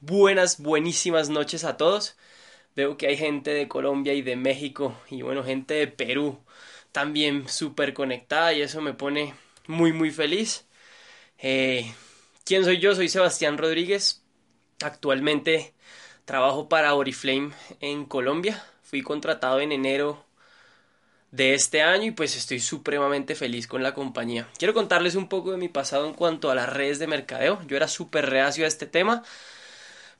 buenas, buenísimas noches a todos. Veo que hay gente de Colombia y de México y bueno, gente de Perú también súper conectada y eso me pone muy, muy feliz. Eh, ¿Quién soy yo? Soy Sebastián Rodríguez. Actualmente trabajo para Oriflame en Colombia. Fui contratado en enero de este año y pues estoy supremamente feliz con la compañía. Quiero contarles un poco de mi pasado en cuanto a las redes de mercadeo. Yo era súper reacio a este tema,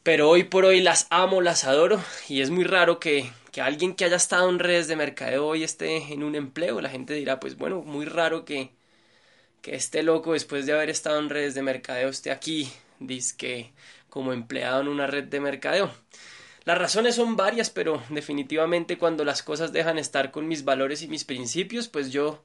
pero hoy por hoy las amo, las adoro y es muy raro que, que alguien que haya estado en redes de mercadeo hoy esté en un empleo. La gente dirá, pues bueno, muy raro que, que este loco después de haber estado en redes de mercadeo esté aquí, que como empleado en una red de mercadeo. Las razones son varias, pero definitivamente cuando las cosas dejan estar con mis valores y mis principios, pues yo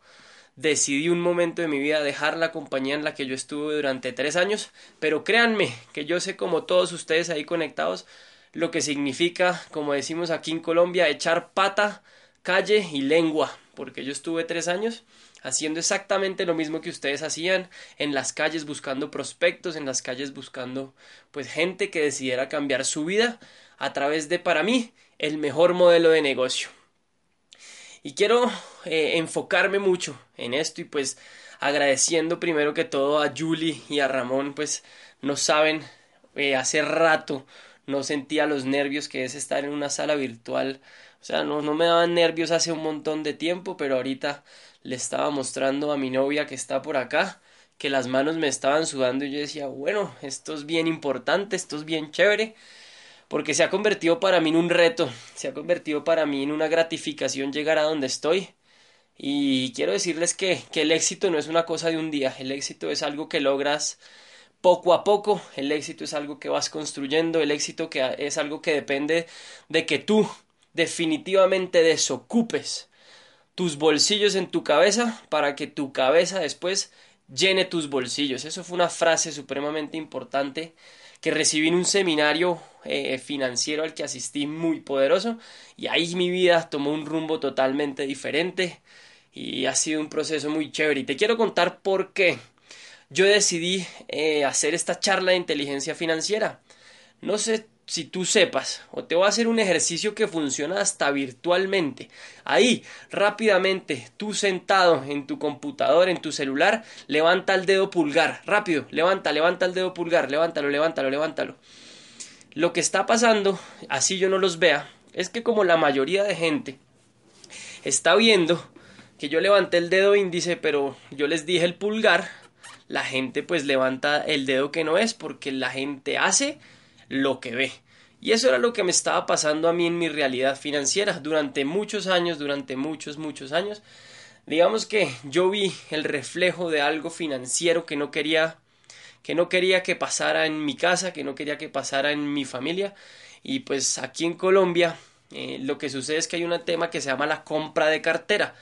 decidí un momento de mi vida dejar la compañía en la que yo estuve durante tres años, pero créanme que yo sé como todos ustedes ahí conectados lo que significa, como decimos aquí en Colombia, echar pata, calle y lengua, porque yo estuve tres años haciendo exactamente lo mismo que ustedes hacían en las calles buscando prospectos, en las calles buscando pues gente que decidiera cambiar su vida a través de, para mí, el mejor modelo de negocio. Y quiero eh, enfocarme mucho en esto y pues agradeciendo primero que todo a Julie y a Ramón, pues no saben, eh, hace rato no sentía los nervios que es estar en una sala virtual. O sea, no, no me daban nervios hace un montón de tiempo, pero ahorita le estaba mostrando a mi novia que está por acá que las manos me estaban sudando y yo decía, bueno, esto es bien importante, esto es bien chévere porque se ha convertido para mí en un reto, se ha convertido para mí en una gratificación llegar a donde estoy. Y quiero decirles que, que el éxito no es una cosa de un día, el éxito es algo que logras poco a poco, el éxito es algo que vas construyendo, el éxito que es algo que depende de que tú definitivamente desocupes tus bolsillos en tu cabeza para que tu cabeza después llene tus bolsillos. Eso fue una frase supremamente importante que recibí en un seminario eh, financiero al que asistí muy poderoso y ahí mi vida tomó un rumbo totalmente diferente y ha sido un proceso muy chévere y te quiero contar por qué yo decidí eh, hacer esta charla de inteligencia financiera. No sé si tú sepas, o te voy a hacer un ejercicio que funciona hasta virtualmente. Ahí, rápidamente, tú sentado en tu computador, en tu celular, levanta el dedo pulgar, rápido, levanta, levanta el dedo pulgar, levántalo, levántalo, levántalo. Lo que está pasando, así yo no los vea, es que como la mayoría de gente está viendo que yo levanté el dedo índice, pero yo les dije el pulgar, la gente pues levanta el dedo que no es porque la gente hace lo que ve. Y eso era lo que me estaba pasando a mí en mi realidad financiera durante muchos años, durante muchos, muchos años. Digamos que yo vi el reflejo de algo financiero que no quería que no quería que pasara en mi casa, que no quería que pasara en mi familia. Y pues aquí en Colombia eh, lo que sucede es que hay un tema que se llama la compra de cartera,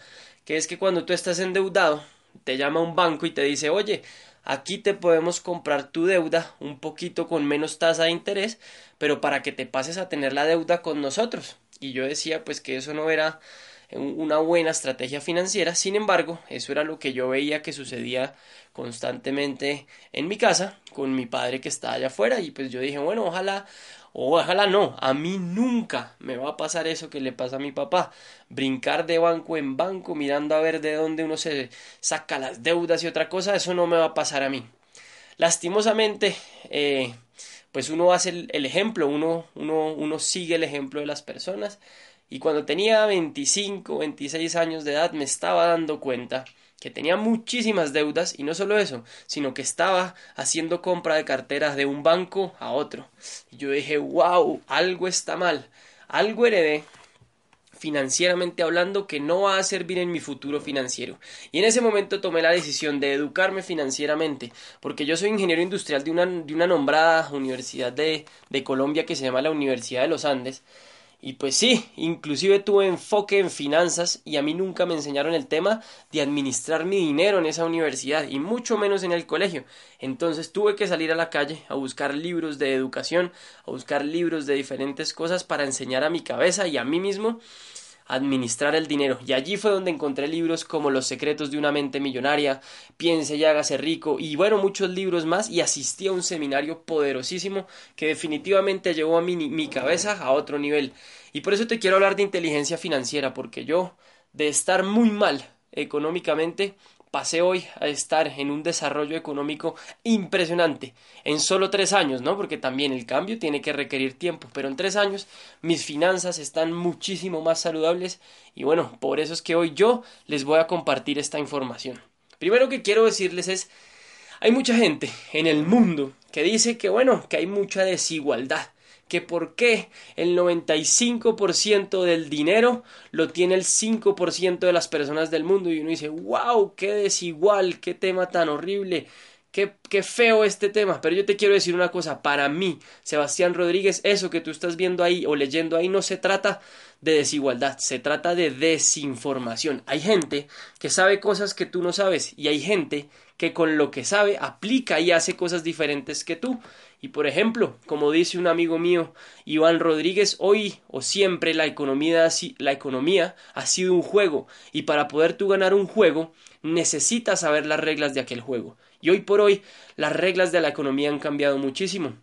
que es que cuando tú estás endeudado, te llama un banco y te dice, oye, Aquí te podemos comprar tu deuda un poquito con menos tasa de interés, pero para que te pases a tener la deuda con nosotros. Y yo decía pues que eso no era una buena estrategia financiera, sin embargo, eso era lo que yo veía que sucedía constantemente en mi casa con mi padre que está allá afuera. Y pues yo dije, bueno, ojalá ojalá no, a mí nunca me va a pasar eso que le pasa a mi papá, brincar de banco en banco mirando a ver de dónde uno se saca las deudas y otra cosa, eso no me va a pasar a mí. Lastimosamente, eh, pues uno hace el, el ejemplo, uno, uno, uno sigue el ejemplo de las personas y cuando tenía 25, 26 años de edad me estaba dando cuenta que tenía muchísimas deudas y no solo eso, sino que estaba haciendo compra de carteras de un banco a otro. Y yo dije, wow, algo está mal, algo heredé financieramente hablando que no va a servir en mi futuro financiero. Y en ese momento tomé la decisión de educarme financieramente, porque yo soy ingeniero industrial de una, de una nombrada universidad de, de Colombia que se llama la Universidad de los Andes. Y pues sí, inclusive tuve enfoque en finanzas y a mí nunca me enseñaron el tema de administrar mi dinero en esa universidad y mucho menos en el colegio. Entonces tuve que salir a la calle a buscar libros de educación, a buscar libros de diferentes cosas para enseñar a mi cabeza y a mí mismo administrar el dinero. Y allí fue donde encontré libros como Los secretos de una mente millonaria, Piense y hágase rico y bueno, muchos libros más y asistí a un seminario poderosísimo que definitivamente llevó a mi, mi cabeza a otro nivel. Y por eso te quiero hablar de inteligencia financiera, porque yo, de estar muy mal económicamente, pasé hoy a estar en un desarrollo económico impresionante en solo tres años, ¿no? Porque también el cambio tiene que requerir tiempo, pero en tres años mis finanzas están muchísimo más saludables y bueno, por eso es que hoy yo les voy a compartir esta información. Primero que quiero decirles es, hay mucha gente en el mundo que dice que bueno, que hay mucha desigualdad que por qué el 95% del dinero lo tiene el 5% de las personas del mundo y uno dice, wow, qué desigual, qué tema tan horrible, Qué, qué, feo este tema, pero yo te quiero decir una cosa, para mí, Sebastián Rodríguez, eso que tú estás viendo ahí o leyendo ahí no se trata de desigualdad, se trata de desinformación. Hay gente que sabe cosas que tú no sabes y hay gente que con lo que sabe aplica y hace cosas diferentes que tú. Y por ejemplo, como dice un amigo mío, Iván Rodríguez, hoy o siempre la economía, la economía ha sido un juego y para poder tú ganar un juego necesitas saber las reglas de aquel juego. Y hoy por hoy las reglas de la economía han cambiado muchísimo.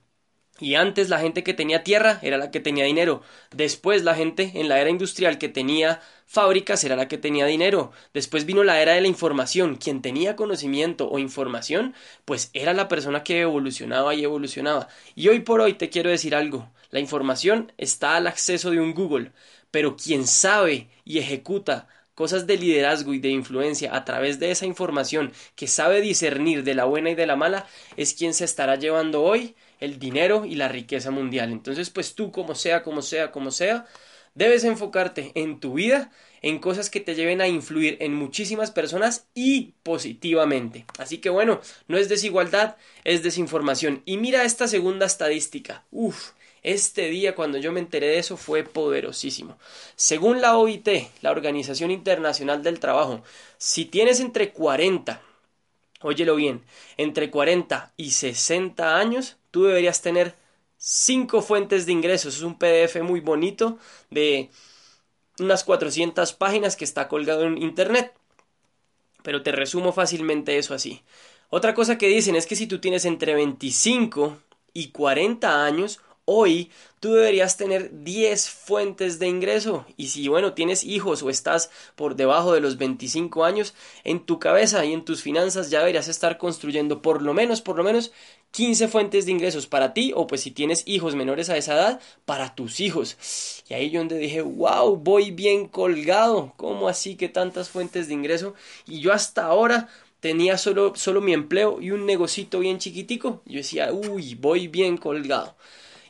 Y antes la gente que tenía tierra era la que tenía dinero. Después la gente en la era industrial que tenía fábricas era la que tenía dinero. Después vino la era de la información. Quien tenía conocimiento o información, pues era la persona que evolucionaba y evolucionaba. Y hoy por hoy te quiero decir algo. La información está al acceso de un Google. Pero quien sabe y ejecuta cosas de liderazgo y de influencia a través de esa información que sabe discernir de la buena y de la mala es quien se estará llevando hoy el dinero y la riqueza mundial. Entonces, pues tú, como sea, como sea, como sea, debes enfocarte en tu vida, en cosas que te lleven a influir en muchísimas personas y positivamente. Así que bueno, no es desigualdad, es desinformación. Y mira esta segunda estadística. Uf, este día cuando yo me enteré de eso fue poderosísimo. Según la OIT, la Organización Internacional del Trabajo, si tienes entre 40 óyelo bien, entre 40 y 60 años, tú deberías tener cinco fuentes de ingresos. Es un PDF muy bonito de unas 400 páginas que está colgado en internet. Pero te resumo fácilmente eso así. Otra cosa que dicen es que si tú tienes entre 25 y 40 años, Hoy tú deberías tener 10 fuentes de ingreso y si bueno tienes hijos o estás por debajo de los 25 años, en tu cabeza y en tus finanzas ya deberías estar construyendo por lo menos, por lo menos 15 fuentes de ingresos para ti o pues si tienes hijos menores a esa edad, para tus hijos. Y ahí yo donde dije, wow, voy bien colgado, ¿cómo así que tantas fuentes de ingreso? Y yo hasta ahora tenía solo, solo mi empleo y un negocito bien chiquitico. Yo decía, uy, voy bien colgado.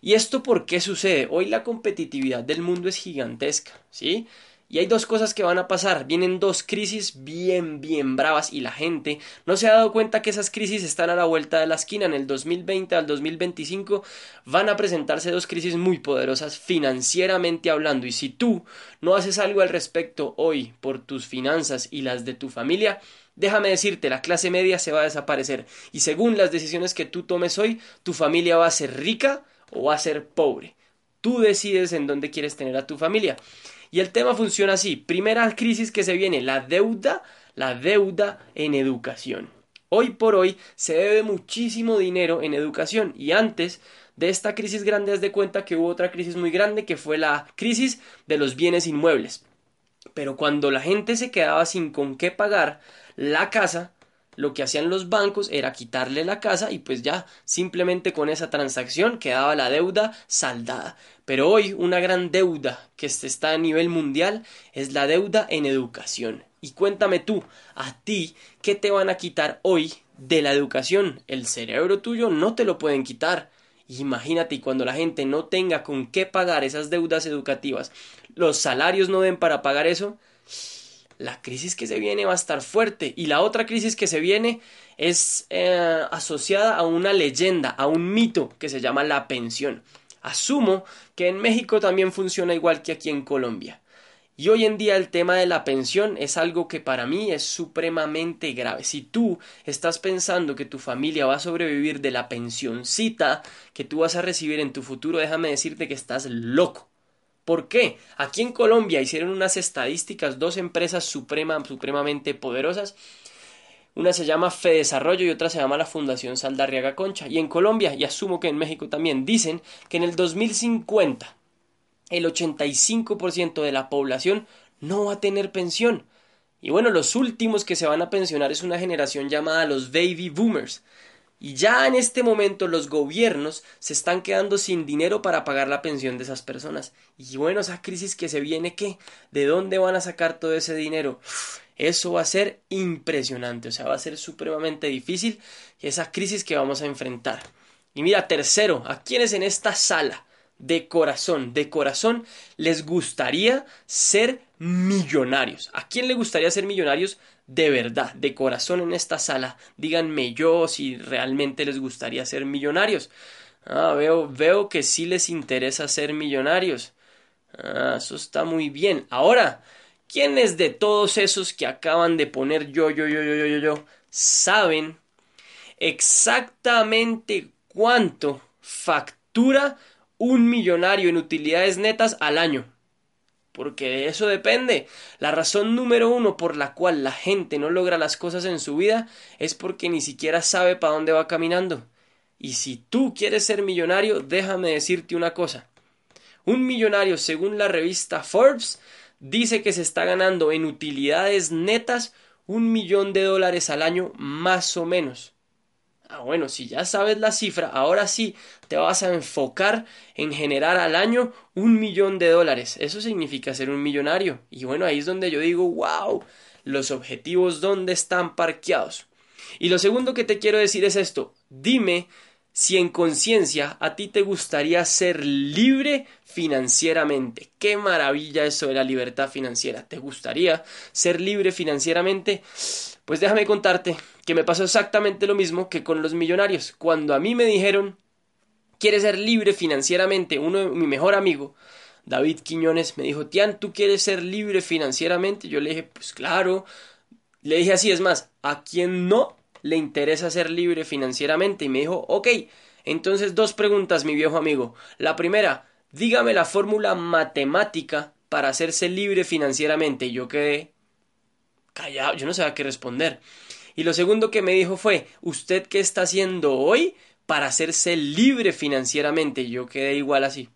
¿Y esto por qué sucede? Hoy la competitividad del mundo es gigantesca, ¿sí? Y hay dos cosas que van a pasar. Vienen dos crisis bien, bien bravas y la gente no se ha dado cuenta que esas crisis están a la vuelta de la esquina. En el 2020 al 2025 van a presentarse dos crisis muy poderosas financieramente hablando. Y si tú no haces algo al respecto hoy por tus finanzas y las de tu familia, déjame decirte, la clase media se va a desaparecer. Y según las decisiones que tú tomes hoy, tu familia va a ser rica o a ser pobre. Tú decides en dónde quieres tener a tu familia. Y el tema funciona así. Primera crisis que se viene, la deuda, la deuda en educación. Hoy por hoy se debe muchísimo dinero en educación y antes de esta crisis grande haz de cuenta que hubo otra crisis muy grande que fue la crisis de los bienes inmuebles. Pero cuando la gente se quedaba sin con qué pagar la casa, lo que hacían los bancos era quitarle la casa y pues ya simplemente con esa transacción quedaba la deuda saldada. Pero hoy una gran deuda que está a nivel mundial es la deuda en educación. Y cuéntame tú, a ti, ¿qué te van a quitar hoy de la educación? El cerebro tuyo no te lo pueden quitar. Imagínate cuando la gente no tenga con qué pagar esas deudas educativas, los salarios no den para pagar eso, la crisis que se viene va a estar fuerte. Y la otra crisis que se viene es eh, asociada a una leyenda, a un mito que se llama la pensión. Asumo que en México también funciona igual que aquí en Colombia. Y hoy en día el tema de la pensión es algo que para mí es supremamente grave. Si tú estás pensando que tu familia va a sobrevivir de la pensioncita que tú vas a recibir en tu futuro, déjame decirte que estás loco. ¿Por qué? Aquí en Colombia hicieron unas estadísticas, dos empresas suprema, supremamente poderosas. Una se llama Fedesarrollo y otra se llama la Fundación Saldarriaga Concha. Y en Colombia, y asumo que en México también, dicen que en el 2050 el 85% de la población no va a tener pensión. Y bueno, los últimos que se van a pensionar es una generación llamada los baby boomers. Y ya en este momento los gobiernos se están quedando sin dinero para pagar la pensión de esas personas. Y bueno, esa crisis que se viene, ¿qué? ¿De dónde van a sacar todo ese dinero? Eso va a ser impresionante, o sea, va a ser supremamente difícil esa crisis que vamos a enfrentar. Y mira, tercero, ¿a quiénes en esta sala de corazón, de corazón, les gustaría ser millonarios. ¿A quién le gustaría ser millonarios de verdad, de corazón en esta sala? Díganme yo si realmente les gustaría ser millonarios. Ah, veo, veo que sí les interesa ser millonarios. Ah, eso está muy bien. Ahora, ¿quiénes de todos esos que acaban de poner yo, yo, yo, yo, yo, yo, yo, saben exactamente cuánto factura un millonario en utilidades netas al año. Porque de eso depende. La razón número uno por la cual la gente no logra las cosas en su vida es porque ni siquiera sabe para dónde va caminando. Y si tú quieres ser millonario, déjame decirte una cosa. Un millonario, según la revista Forbes, dice que se está ganando en utilidades netas un millón de dólares al año más o menos. Ah, bueno, si ya sabes la cifra, ahora sí te vas a enfocar en generar al año un millón de dólares. Eso significa ser un millonario. Y bueno, ahí es donde yo digo, wow, los objetivos dónde están parqueados. Y lo segundo que te quiero decir es esto, dime si en conciencia a ti te gustaría ser libre financieramente. Qué maravilla eso de la libertad financiera. ¿Te gustaría ser libre financieramente? Pues déjame contarte que me pasó exactamente lo mismo que con los millonarios. Cuando a mí me dijeron, ¿quieres ser libre financieramente? Uno de mi mejor amigo, David Quiñones, me dijo, Tian, ¿tú quieres ser libre financieramente? Yo le dije, pues claro. Le dije así, es más, ¿a quién no le interesa ser libre financieramente? Y me dijo, ok, entonces dos preguntas, mi viejo amigo. La primera, dígame la fórmula matemática para hacerse libre financieramente. Y yo quedé callado, yo no sabía qué responder. Y lo segundo que me dijo fue, ¿usted qué está haciendo hoy para hacerse libre financieramente? Y yo quedé igual así,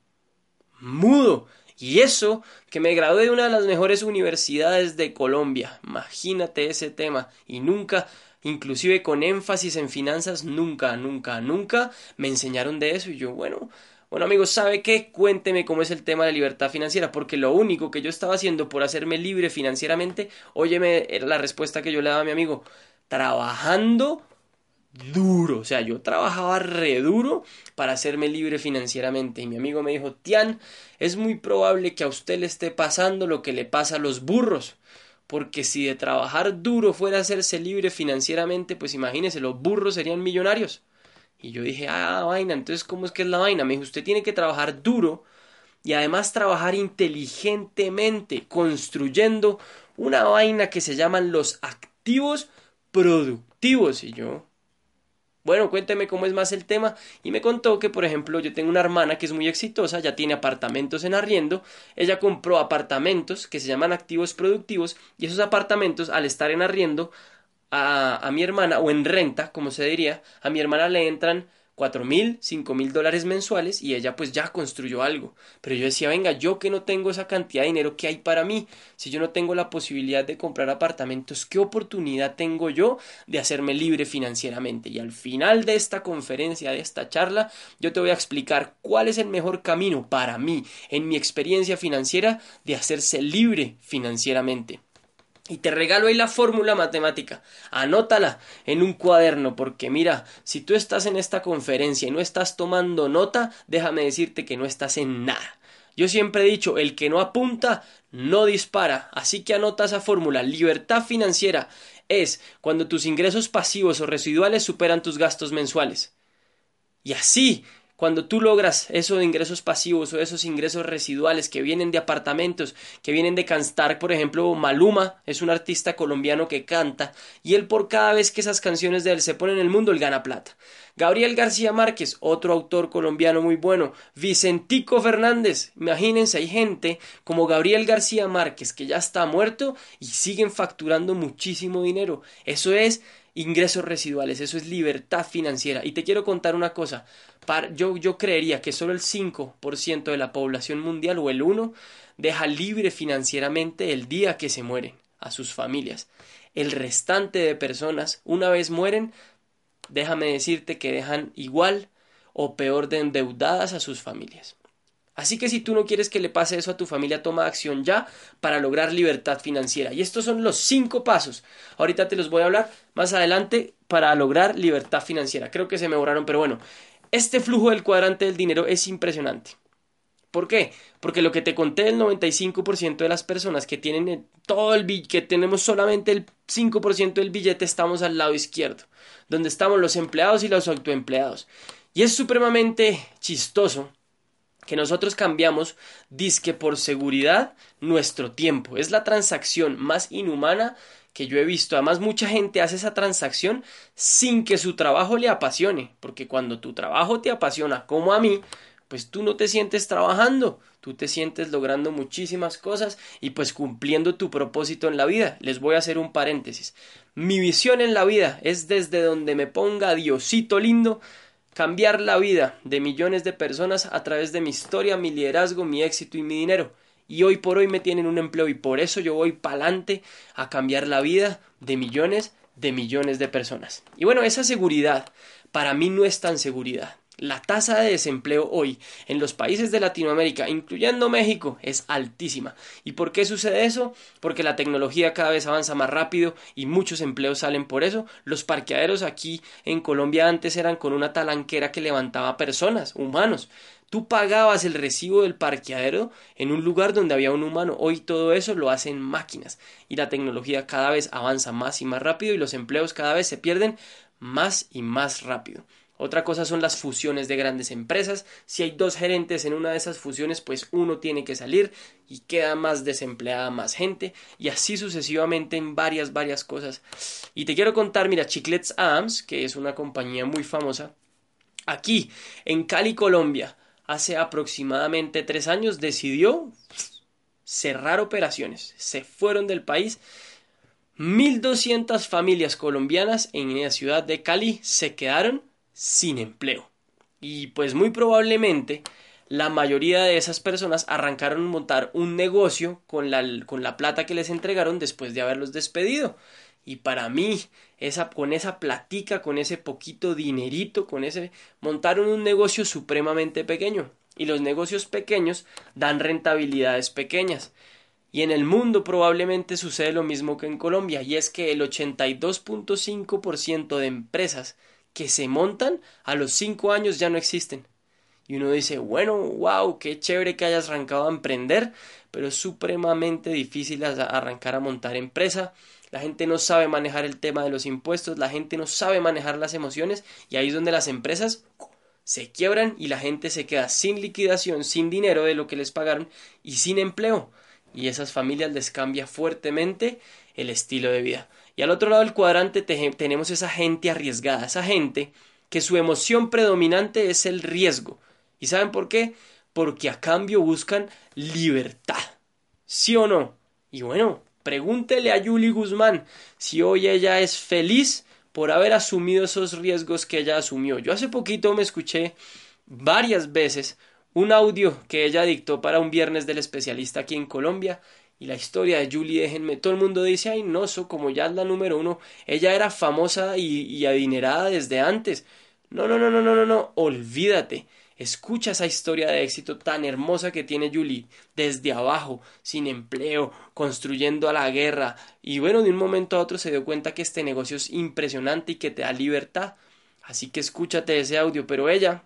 mudo. Y eso, que me gradué de una de las mejores universidades de Colombia. Imagínate ese tema. Y nunca, inclusive con énfasis en finanzas, nunca, nunca, nunca me enseñaron de eso. Y yo, bueno, bueno amigos, ¿sabe qué? Cuénteme cómo es el tema de libertad financiera, porque lo único que yo estaba haciendo por hacerme libre financieramente, óyeme, era la respuesta que yo le daba a mi amigo, trabajando duro, o sea, yo trabajaba re duro para hacerme libre financieramente y mi amigo me dijo, Tian, es muy probable que a usted le esté pasando lo que le pasa a los burros, porque si de trabajar duro fuera hacerse libre financieramente, pues imagínese, los burros serían millonarios. Y yo dije, ah, vaina, entonces, ¿cómo es que es la vaina? Me dijo, usted tiene que trabajar duro y además trabajar inteligentemente, construyendo una vaina que se llaman los activos productivos. Y yo, bueno, cuénteme cómo es más el tema. Y me contó que, por ejemplo, yo tengo una hermana que es muy exitosa, ya tiene apartamentos en arriendo. Ella compró apartamentos que se llaman activos productivos y esos apartamentos, al estar en arriendo, a, mi hermana, o en renta, como se diría, a mi hermana le entran cuatro mil, cinco mil dólares mensuales y ella pues ya construyó algo. Pero yo decía, venga, yo que no tengo esa cantidad de dinero que hay para mí, si yo no tengo la posibilidad de comprar apartamentos, ¿qué oportunidad tengo yo de hacerme libre financieramente? Y al final de esta conferencia, de esta charla, yo te voy a explicar cuál es el mejor camino para mí, en mi experiencia financiera, de hacerse libre financieramente. Y te regalo ahí la fórmula matemática. Anótala en un cuaderno, porque mira, si tú estás en esta conferencia y no estás tomando nota, déjame decirte que no estás en nada. Yo siempre he dicho, el que no apunta, no dispara. Así que anota esa fórmula. Libertad financiera es cuando tus ingresos pasivos o residuales superan tus gastos mensuales. Y así cuando tú logras eso de ingresos pasivos o esos ingresos residuales que vienen de apartamentos, que vienen de cantar, por ejemplo, Maluma es un artista colombiano que canta y él por cada vez que esas canciones de él se ponen en el mundo, él gana plata. Gabriel García Márquez, otro autor colombiano muy bueno. Vicentico Fernández, imagínense, hay gente como Gabriel García Márquez que ya está muerto y siguen facturando muchísimo dinero. Eso es ingresos residuales, eso es libertad financiera. Y te quiero contar una cosa, yo, yo creería que solo el 5% de la población mundial o el 1% deja libre financieramente el día que se mueren a sus familias. El restante de personas, una vez mueren, déjame decirte que dejan igual o peor de endeudadas a sus familias. Así que si tú no quieres que le pase eso a tu familia, toma acción ya para lograr libertad financiera. Y estos son los cinco pasos. Ahorita te los voy a hablar más adelante para lograr libertad financiera. Creo que se me borraron, pero bueno, este flujo del cuadrante del dinero es impresionante. ¿Por qué? Porque lo que te conté el 95% de las personas que tienen todo el que tenemos solamente el 5% del billete estamos al lado izquierdo, donde estamos los empleados y los autoempleados. Y es supremamente chistoso que nosotros cambiamos disque por seguridad nuestro tiempo. Es la transacción más inhumana que yo he visto. Además, mucha gente hace esa transacción sin que su trabajo le apasione, porque cuando tu trabajo te apasiona, como a mí, pues tú no te sientes trabajando, tú te sientes logrando muchísimas cosas y pues cumpliendo tu propósito en la vida. Les voy a hacer un paréntesis. Mi visión en la vida es desde donde me ponga Diosito lindo, cambiar la vida de millones de personas a través de mi historia, mi liderazgo, mi éxito y mi dinero y hoy por hoy me tienen un empleo y por eso yo voy pa'lante a cambiar la vida de millones de millones de personas. Y bueno, esa seguridad para mí no es tan seguridad. La tasa de desempleo hoy en los países de Latinoamérica, incluyendo México, es altísima. ¿Y por qué sucede eso? Porque la tecnología cada vez avanza más rápido y muchos empleos salen por eso. Los parqueaderos aquí en Colombia antes eran con una talanquera que levantaba personas, humanos. Tú pagabas el recibo del parqueadero en un lugar donde había un humano. Hoy todo eso lo hacen máquinas y la tecnología cada vez avanza más y más rápido y los empleos cada vez se pierden más y más rápido. Otra cosa son las fusiones de grandes empresas. Si hay dos gerentes en una de esas fusiones, pues uno tiene que salir y queda más desempleada más gente y así sucesivamente en varias, varias cosas. Y te quiero contar, mira, Chiclets Adams, que es una compañía muy famosa, aquí en Cali, Colombia, hace aproximadamente tres años decidió cerrar operaciones. Se fueron del país. 1.200 familias colombianas en la ciudad de Cali se quedaron sin empleo. Y pues muy probablemente la mayoría de esas personas arrancaron a montar un negocio con la, con la plata que les entregaron después de haberlos despedido. Y para mí, esa, con esa platica, con ese poquito dinerito, con ese, montaron un negocio supremamente pequeño. Y los negocios pequeños dan rentabilidades pequeñas. Y en el mundo probablemente sucede lo mismo que en Colombia, y es que el 82.5% de empresas que se montan a los 5 años ya no existen. Y uno dice, bueno, wow, qué chévere que hayas arrancado a emprender, pero es supremamente difícil arrancar a montar empresa la gente no sabe manejar el tema de los impuestos, la gente no sabe manejar las emociones y ahí es donde las empresas se quiebran y la gente se queda sin liquidación, sin dinero de lo que les pagaron y sin empleo. Y esas familias les cambia fuertemente el estilo de vida. Y al otro lado del cuadrante tenemos esa gente arriesgada, esa gente que su emoción predominante es el riesgo. ¿Y saben por qué? Porque a cambio buscan libertad. ¿Sí o no? Y bueno, Pregúntele a Yuli Guzmán si hoy ella es feliz por haber asumido esos riesgos que ella asumió. Yo hace poquito me escuché varias veces un audio que ella dictó para un viernes del especialista aquí en Colombia y la historia de Julie, déjenme, todo el mundo dice, ay no, eso como ya es la número uno, ella era famosa y, y adinerada desde antes. No, no, no, no, no, no, no, olvídate. Escucha esa historia de éxito tan hermosa que tiene Julie, desde abajo, sin empleo, construyendo a la guerra, y bueno, de un momento a otro se dio cuenta que este negocio es impresionante y que te da libertad. Así que escúchate ese audio, pero ella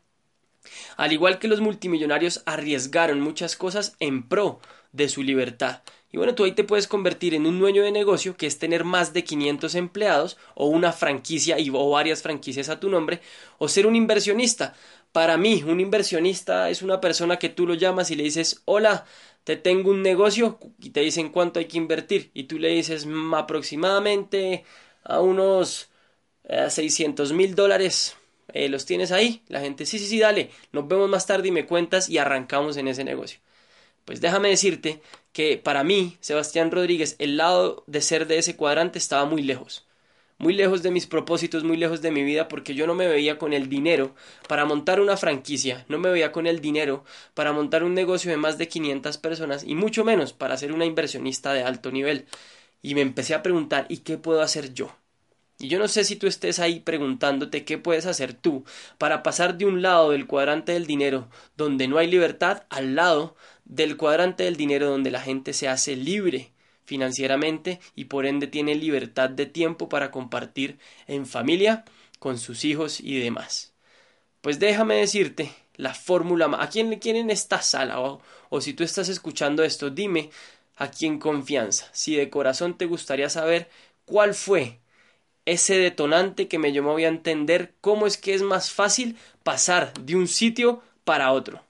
Al igual que los multimillonarios arriesgaron muchas cosas en pro de su libertad. Y bueno, tú ahí te puedes convertir en un dueño de negocio, que es tener más de 500 empleados, o una franquicia y, o varias franquicias a tu nombre, o ser un inversionista. Para mí, un inversionista es una persona que tú lo llamas y le dices, hola, te tengo un negocio, y te dicen cuánto hay que invertir, y tú le dices mm, aproximadamente a unos 600 eh, mil dólares. Eh, ¿Los tienes ahí? La gente, sí, sí, sí, dale, nos vemos más tarde y me cuentas y arrancamos en ese negocio. Pues déjame decirte que para mí, Sebastián Rodríguez, el lado de ser de ese cuadrante estaba muy lejos. Muy lejos de mis propósitos, muy lejos de mi vida, porque yo no me veía con el dinero para montar una franquicia, no me veía con el dinero para montar un negocio de más de 500 personas y mucho menos para ser una inversionista de alto nivel. Y me empecé a preguntar, ¿y qué puedo hacer yo? Y yo no sé si tú estés ahí preguntándote qué puedes hacer tú para pasar de un lado del cuadrante del dinero donde no hay libertad al lado del cuadrante del dinero donde la gente se hace libre financieramente y por ende tiene libertad de tiempo para compartir en familia con sus hijos y demás. Pues déjame decirte la fórmula a quién le quieren esta sala o, o si tú estás escuchando esto dime a quién confianza si de corazón te gustaría saber cuál fue ese detonante que me llamó a entender cómo es que es más fácil pasar de un sitio para otro.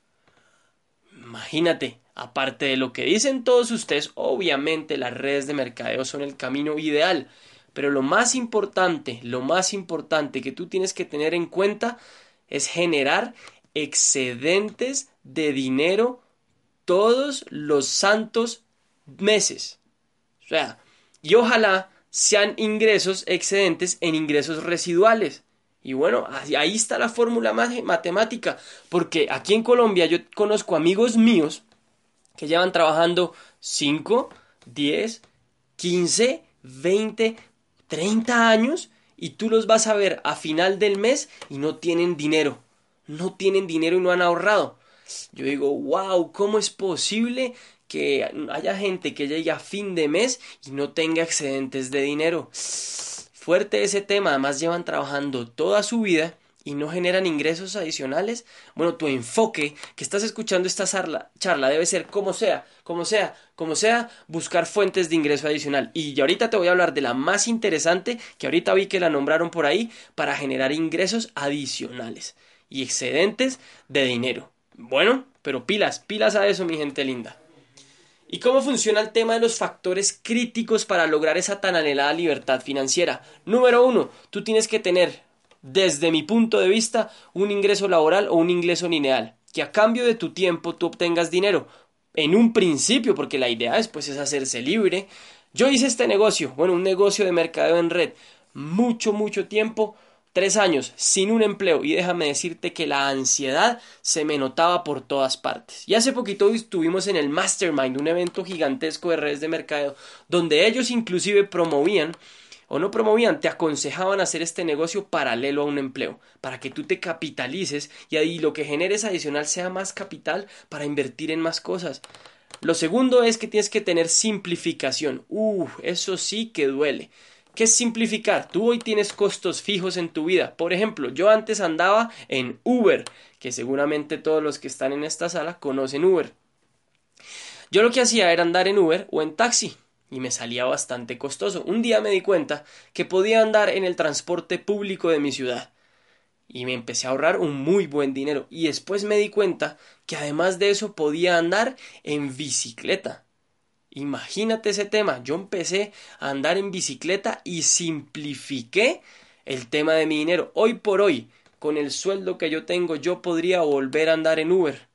Imagínate, aparte de lo que dicen todos ustedes, obviamente las redes de mercadeo son el camino ideal, pero lo más importante, lo más importante que tú tienes que tener en cuenta es generar excedentes de dinero todos los santos meses. O sea, y ojalá sean ingresos excedentes en ingresos residuales. Y bueno, ahí está la fórmula matemática, porque aquí en Colombia yo conozco amigos míos que llevan trabajando 5, 10, 15, 20, 30 años y tú los vas a ver a final del mes y no tienen dinero. No tienen dinero y no han ahorrado. Yo digo, wow, ¿cómo es posible que haya gente que llegue a fin de mes y no tenga excedentes de dinero. Fuerte ese tema, además llevan trabajando toda su vida y no generan ingresos adicionales. Bueno, tu enfoque que estás escuchando esta charla, debe ser como sea, como sea, como sea, buscar fuentes de ingreso adicional. Y ahorita te voy a hablar de la más interesante, que ahorita vi que la nombraron por ahí, para generar ingresos adicionales y excedentes de dinero. Bueno, pero pilas, pilas a eso, mi gente linda. ¿Y cómo funciona el tema de los factores críticos para lograr esa tan anhelada libertad financiera? Número uno, tú tienes que tener, desde mi punto de vista, un ingreso laboral o un ingreso lineal, que a cambio de tu tiempo tú obtengas dinero. En un principio, porque la idea después es hacerse libre. Yo hice este negocio, bueno, un negocio de mercadeo en red, mucho, mucho tiempo Tres años sin un empleo y déjame decirte que la ansiedad se me notaba por todas partes. Y hace poquito estuvimos en el Mastermind, un evento gigantesco de redes de mercado, donde ellos inclusive promovían o no promovían, te aconsejaban hacer este negocio paralelo a un empleo, para que tú te capitalices y ahí lo que generes adicional sea más capital para invertir en más cosas. Lo segundo es que tienes que tener simplificación. Uh, eso sí que duele. ¿Qué es simplificar? Tú hoy tienes costos fijos en tu vida. Por ejemplo, yo antes andaba en Uber, que seguramente todos los que están en esta sala conocen Uber. Yo lo que hacía era andar en Uber o en taxi y me salía bastante costoso. Un día me di cuenta que podía andar en el transporte público de mi ciudad y me empecé a ahorrar un muy buen dinero y después me di cuenta que además de eso podía andar en bicicleta. Imagínate ese tema. Yo empecé a andar en bicicleta y simplifiqué el tema de mi dinero. Hoy por hoy, con el sueldo que yo tengo, yo podría volver a andar en Uber.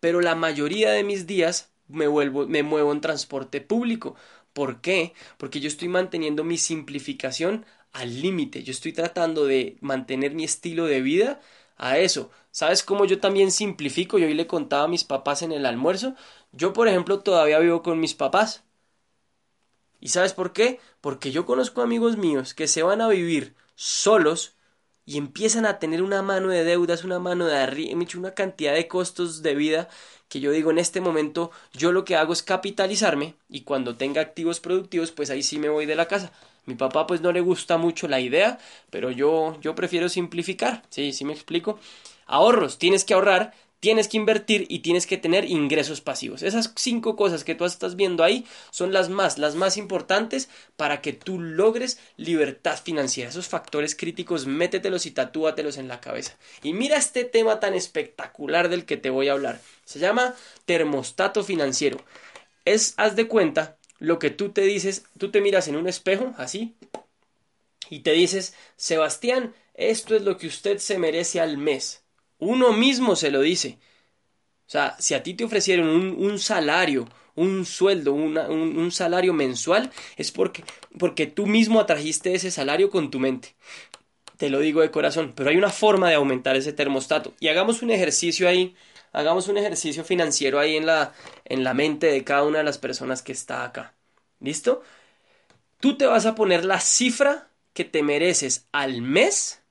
Pero la mayoría de mis días me, vuelvo, me muevo en transporte público. ¿Por qué? Porque yo estoy manteniendo mi simplificación al límite. Yo estoy tratando de mantener mi estilo de vida a eso. ¿Sabes cómo yo también simplifico? Yo hoy le contaba a mis papás en el almuerzo. Yo, por ejemplo, todavía vivo con mis papás. ¿Y sabes por qué? Porque yo conozco amigos míos que se van a vivir solos y empiezan a tener una mano de deudas, una mano de arriba, una cantidad de costos de vida que yo digo en este momento yo lo que hago es capitalizarme y cuando tenga activos productivos pues ahí sí me voy de la casa. Mi papá pues no le gusta mucho la idea, pero yo yo prefiero simplificar, sí, sí me explico. ahorros, tienes que ahorrar, tienes que invertir y tienes que tener ingresos pasivos. Esas cinco cosas que tú estás viendo ahí son las más, las más importantes para que tú logres libertad financiera. Esos factores críticos, métetelos y tatúatelos en la cabeza. Y mira este tema tan espectacular del que te voy a hablar. Se llama termostato financiero. Es, haz de cuenta, lo que tú te dices, tú te miras en un espejo, así, y te dices, Sebastián, esto es lo que usted se merece al mes. Uno mismo se lo dice. O sea, si a ti te ofrecieron un, salario, un sueldo, un, salario mensual, es porque, porque tú mismo atrajiste ese salario con tu mente. Te lo digo de corazón, pero hay una forma de aumentar ese termostato. Y hagamos un ejercicio ahí, hagamos un ejercicio financiero ahí en la, en la mente de cada una de las personas que está acá. ¿Listo? Tú te vas a poner la cifra que te mereces al mes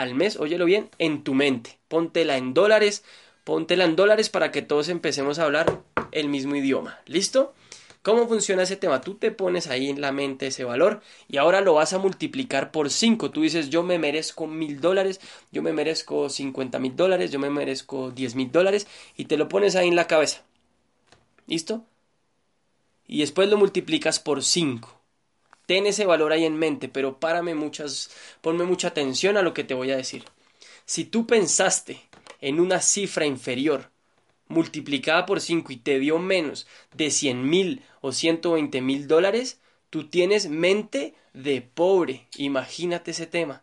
al mes, óyelo bien, en tu mente. Póntela en dólares, póntela en dólares para que todos empecemos a hablar el mismo idioma. ¿Listo? ¿Cómo funciona ese tema? Tú te pones ahí en la mente ese valor y ahora lo vas a multiplicar por 5. Tú dices, yo me merezco mil dólares, yo me merezco 50 mil dólares, yo me merezco 10 mil dólares y te lo pones ahí en la cabeza. ¿Listo? Y después lo multiplicas por 5 ten ese valor ahí en mente, pero párame muchas, ponme mucha atención a lo que te voy a decir. Si tú pensaste en una cifra inferior multiplicada por 5 y te dio menos de 100 mil o 120 mil dólares, tú tienes mente de pobre. Imagínate ese tema.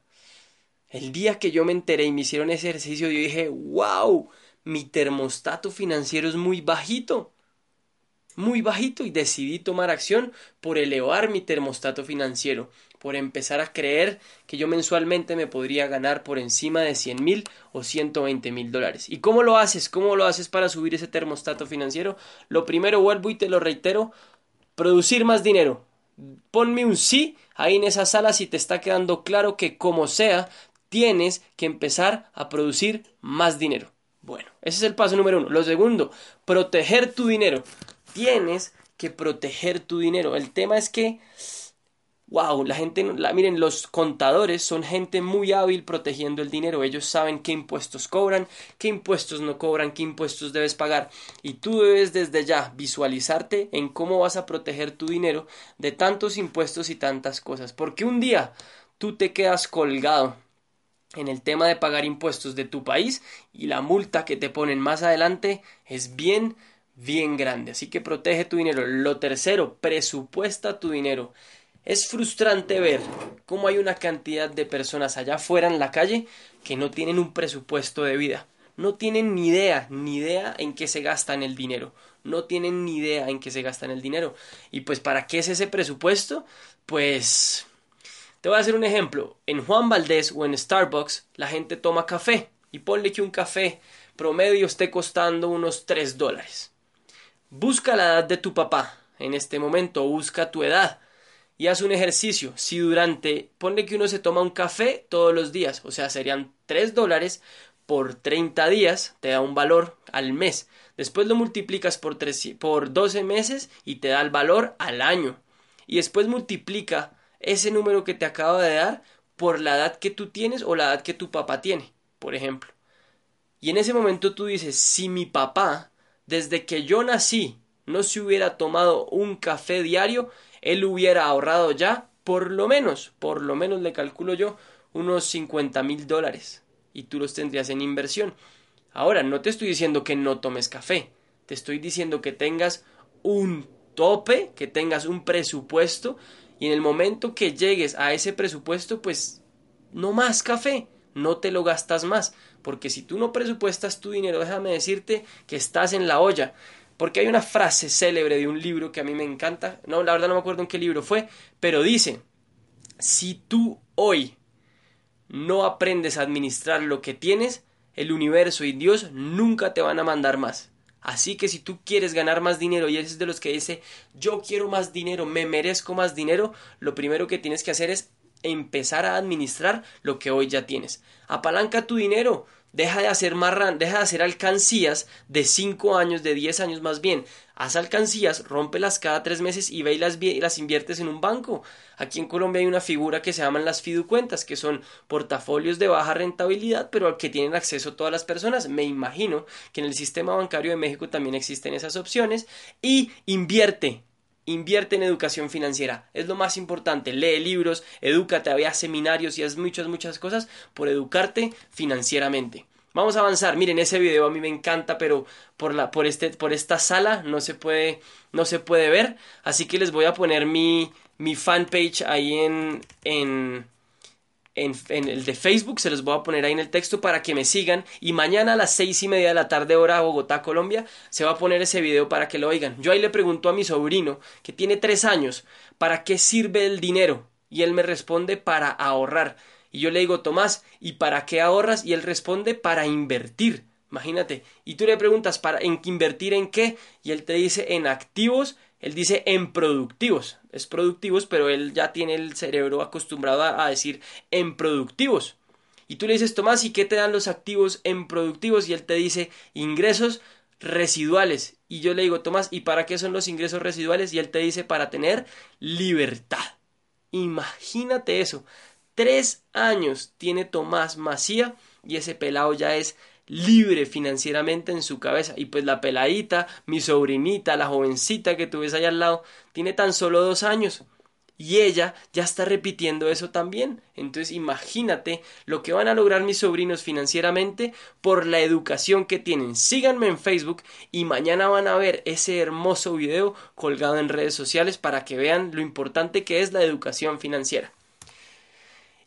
El día que yo me enteré y me hicieron ese ejercicio, yo dije, wow, mi termostato financiero es muy bajito muy bajito y decidí tomar acción por elevar mi termostato financiero, por empezar a creer que yo mensualmente me podría ganar por encima de 100 mil o 120 mil dólares. ¿Y cómo lo haces? ¿Cómo lo haces para subir ese termostato financiero? Lo primero, vuelvo y te lo reitero, producir más dinero. Ponme un sí ahí en esa sala si te está quedando claro que como sea, tienes que empezar a producir más dinero. Bueno, ese es el paso número uno. Lo segundo, proteger tu dinero tienes que proteger tu dinero. El tema es que, wow, la gente, la, miren, los contadores son gente muy hábil protegiendo el dinero. Ellos saben qué impuestos cobran, qué impuestos no cobran, qué impuestos debes pagar. Y tú debes desde ya visualizarte en cómo vas a proteger tu dinero de tantos impuestos y tantas cosas. Porque un día tú te quedas colgado en el tema de pagar impuestos de tu país y la multa que te ponen más adelante es bien bien grande. Así que protege tu dinero. Lo tercero, presupuesta tu dinero. Es frustrante ver cómo hay una cantidad de personas allá afuera en la calle que no tienen un presupuesto de vida. No tienen ni idea, ni idea en qué se gastan el dinero. No tienen ni idea en qué se gastan el dinero. Y pues, ¿para qué es ese presupuesto? Pues... Te voy a hacer un ejemplo. En Juan Valdés o en Starbucks la gente toma café. Y ponle que un café promedio esté costando unos 3 dólares. Busca la edad de tu papá en este momento, busca tu edad y haz un ejercicio. Si durante, ponle que uno se toma un café todos los días, o sea, serían 3 dólares por 30 días, te da un valor al mes. Después lo multiplicas por, por 12 meses y te da el valor al año. Y después multiplica ese número que te acabo de dar por la edad que tú tienes o la edad que tu papá tiene, por ejemplo. Y en ese momento tú dices, si mi papá desde que yo nací no se hubiera tomado un café diario, él hubiera ahorrado ya por lo menos, por lo menos le calculo yo, unos 50 mil dólares. Y tú los tendrías en inversión. Ahora, no te estoy diciendo que no tomes café, te estoy diciendo que tengas un tope, que tengas un presupuesto. Y en el momento que llegues a ese presupuesto, pues no más café, no te lo gastas más, porque si tú no presupuestas tu dinero, déjame decirte que estás en la olla. Porque hay una frase célebre de un libro que a mí me encanta, no, la verdad no me acuerdo en qué libro fue, pero dice, si tú hoy no aprendes a administrar lo que tienes, el universo y Dios nunca te van a mandar más. Así que si tú quieres ganar más dinero y eres de los que dice yo quiero más dinero, me merezco más dinero, lo primero que tienes que hacer es empezar a administrar lo que hoy ya tienes. Apalanca tu dinero. Deja de hacer marran, deja de hacer alcancías de 5 años, de 10 años más bien. Haz alcancías, rómpelas cada 3 meses y ve y las, las inviertes en un banco. Aquí en Colombia hay una figura que se llaman las fiducuentas, que son portafolios de baja rentabilidad, pero al que tienen acceso todas las personas. Me imagino que en el sistema bancario de México también existen esas opciones. Y invierte, Invierte en educación financiera. Es lo más importante. Lee libros, edúcate, había seminarios y haz muchas, muchas cosas por educarte financieramente. Vamos a avanzar. Miren, ese video a mí me encanta, pero por, la, por, este, por esta sala no se, puede, no se puede ver. Así que les voy a poner mi, mi fanpage ahí en, en, en, el de Facebook, se los voy a poner ahí en el texto para que me sigan y mañana a las seis y media de la tarde hora Bogotá, Colombia, se va a poner ese video para que lo oigan. Yo ahí le pregunto a mi sobrino, que tiene tres años, ¿para qué sirve el dinero? Y él me responde para ahorrar. Y yo le digo, Tomás, ¿y para qué ahorras? Y él responde para invertir. Imagínate. Y tú le preguntas, ¿para en invertir en qué? Y él te dice en activos él dice en productivos, es productivos, pero él ya tiene el cerebro acostumbrado a, decir en productivos. Y tú le dices, Tomás, ¿y qué te dan los activos en productivos? Y él te dice ingresos residuales. Y yo le digo, Tomás, ¿y para qué son los ingresos residuales? Y él te dice, para tener libertad. Imagínate eso. Tres años tiene Tomás Macía y ese pelado ya es libre financieramente en su cabeza. Y pues la peladita, mi sobrinita, la jovencita que tú ves allá al lado, tiene tan solo dos años. Y ella ya está repitiendo eso también. Entonces imagínate lo que van a lograr mis sobrinos financieramente por la educación que tienen. Síganme en Facebook y mañana van a ver ese hermoso video colgado en redes sociales para que vean lo importante que es la educación financiera.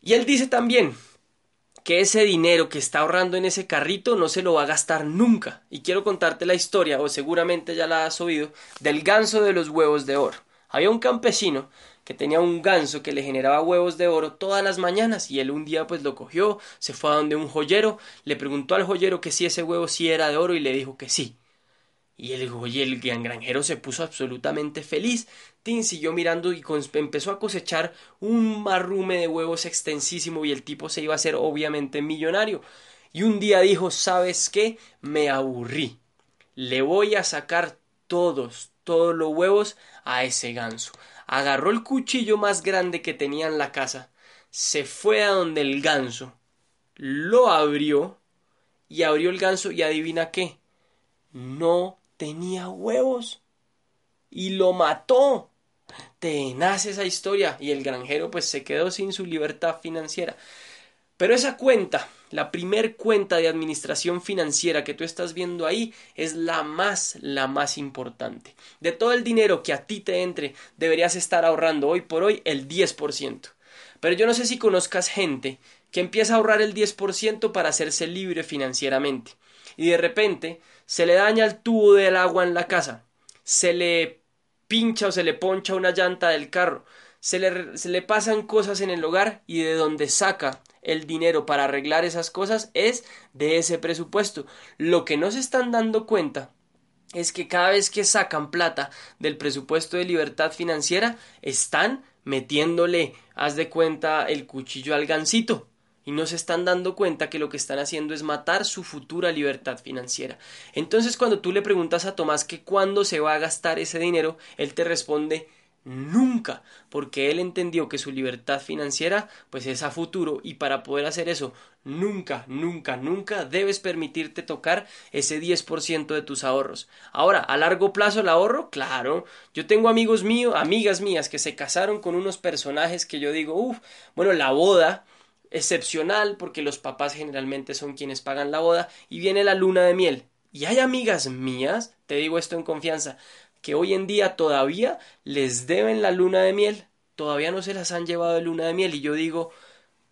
Y él dice también, que ese dinero que está ahorrando en ese carrito no se lo va a gastar nunca. Y quiero contarte la historia, o seguramente ya la has oído, del ganso de los huevos de oro. Había un campesino que tenía un ganso que le generaba huevos de oro todas las mañanas y él un día pues lo cogió, se fue a donde un joyero, le preguntó al joyero que si ese huevo sí era de oro y le dijo que sí. Y el, y el granjero se puso absolutamente feliz. Tin siguió mirando y empezó a cosechar un marrume de huevos extensísimo y el tipo se iba a hacer obviamente millonario. Y un día dijo, ¿sabes qué? Me aburrí. Le voy a sacar todos, todos los huevos a ese ganso. Agarró el cuchillo más grande que tenía en la casa, se fue a donde el ganso, lo abrió y abrió el ganso y adivina qué, no tenía huevos y lo mató. Te nace esa historia y el granjero pues se quedó sin su libertad financiera. Pero esa cuenta, la primer cuenta de administración financiera que tú estás viendo ahí es la más, la más importante. De todo el dinero que a ti te entre, deberías estar ahorrando hoy por hoy el 10%. Pero yo no sé si conozcas gente que empieza a ahorrar el 10% para hacerse libre financieramente. Y de repente se le daña el tubo del agua en la casa, se le pincha o se le poncha una llanta del carro, se le, se le pasan cosas en el hogar y de donde saca el dinero para arreglar esas cosas es de ese presupuesto. Lo que no se están dando cuenta es que cada vez que sacan plata del presupuesto de libertad financiera están metiéndole, haz de cuenta, el cuchillo al gancito y no se están dando cuenta que lo que están haciendo es matar su futura libertad financiera. Entonces cuando tú le preguntas a Tomás que cuándo se va a gastar ese dinero, él te responde nunca, porque él entendió que su libertad financiera pues es a futuro y para poder hacer eso nunca, nunca, nunca debes permitirte tocar ese 10% de tus ahorros. Ahora, a largo plazo el ahorro, claro, yo tengo amigos míos, amigas mías que se casaron con unos personajes que yo digo, uff, bueno, la boda excepcional porque los papás generalmente son quienes pagan la boda y viene la luna de miel. Y hay amigas mías, te digo esto en confianza, que hoy en día todavía les deben la luna de miel, todavía no se las han llevado de luna de miel y yo digo,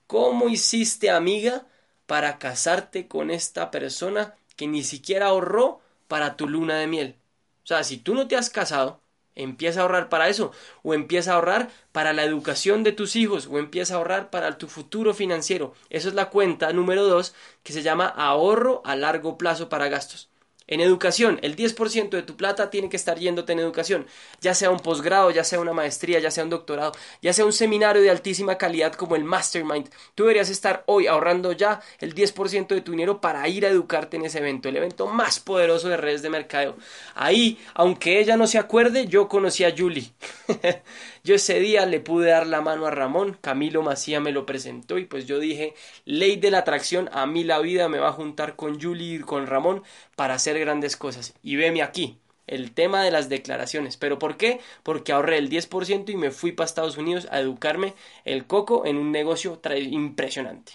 ¿cómo hiciste amiga para casarte con esta persona que ni siquiera ahorró para tu luna de miel? O sea, si tú no te has casado, Empieza a ahorrar para eso, o empieza a ahorrar para la educación de tus hijos, o empieza a ahorrar para tu futuro financiero. Eso es la cuenta número dos que se llama ahorro a largo plazo para gastos. En educación. El 10% de tu plata tiene que estar yéndote en educación, ya sea un posgrado, ya sea una maestría, ya sea un doctorado, ya sea un seminario de altísima calidad como el Mastermind. Tú deberías estar hoy ahorrando ya el 10% de tu dinero para ir a educarte en ese evento, el evento más poderoso de redes de mercadeo. Ahí, aunque ella no se acuerde, yo conocí a Julie. yo ese día le pude dar la mano a Ramón, Camilo Macía me lo presentó y pues yo dije, ley de la atracción, a mí la vida me va a juntar con Julie y con Ramón para hacer grandes cosas. Y veme aquí, el tema de las declaraciones. ¿Pero por qué? Porque ahorré el 10% y me fui para Estados Unidos a educarme el coco en un negocio impresionante.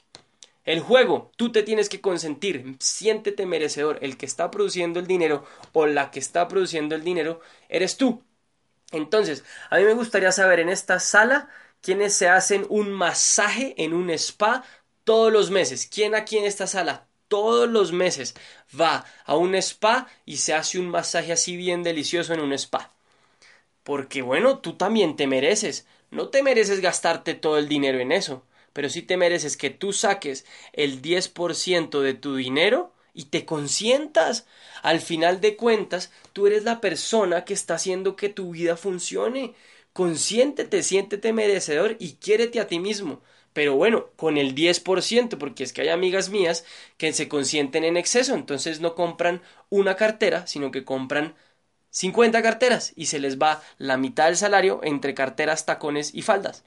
El juego, tú te tienes que consentir, siéntete merecedor. El que está produciendo el dinero o la que está produciendo el dinero eres tú. Entonces, a mí me gustaría saber en esta sala quiénes se hacen un masaje en un spa todos los meses. ¿Quién aquí en esta sala? todos los meses va a un spa y se hace un masaje así bien delicioso en un spa. Porque bueno, tú también te mereces. No te mereces gastarte todo el dinero en eso, pero sí te mereces que tú saques el 10% de tu dinero y te consientas. Al final de cuentas, tú eres la persona que está haciendo que tu vida funcione. Consiéntete, siéntete merecedor y quiérete a ti mismo pero bueno, con el 10%, porque es que hay amigas mías que se consienten en exceso, entonces no compran una cartera, sino que compran 50 carteras y se les va la mitad del salario entre carteras, tacones y faldas.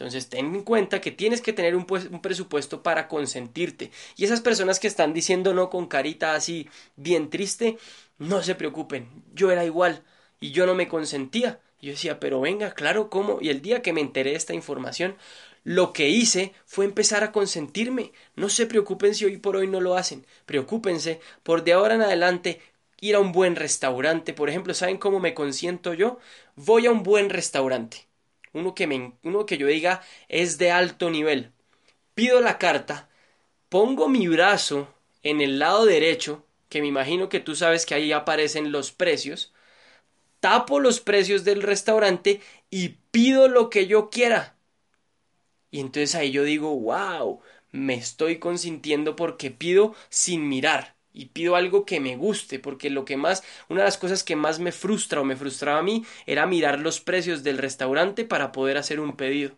Entonces ten en cuenta que tienes que tener un, un, presupuesto para consentirte. Y esas personas que están diciendo no con carita así bien triste, no se preocupen. Yo era igual y yo no me consentía. Yo decía, pero venga, claro, ¿cómo? Y el día que me enteré de esta información, lo que hice fue empezar a consentirme. No se preocupen si hoy por hoy no lo hacen. Preocúpense por de ahora en adelante ir a un buen restaurante. Por ejemplo, ¿saben cómo me consiento yo? Voy a un buen restaurante. Uno que, me, uno que yo diga es de alto nivel. Pido la carta, pongo mi brazo en el lado derecho, que me imagino que tú sabes que ahí aparecen los precios, tapo los precios del restaurante y pido lo que yo quiera. Y entonces ahí yo digo, wow, me estoy consintiendo porque pido sin mirar y pido algo que me guste, porque lo que más, una de las cosas que más me frustra o me frustraba a mí era mirar los precios del restaurante para poder hacer un pedido.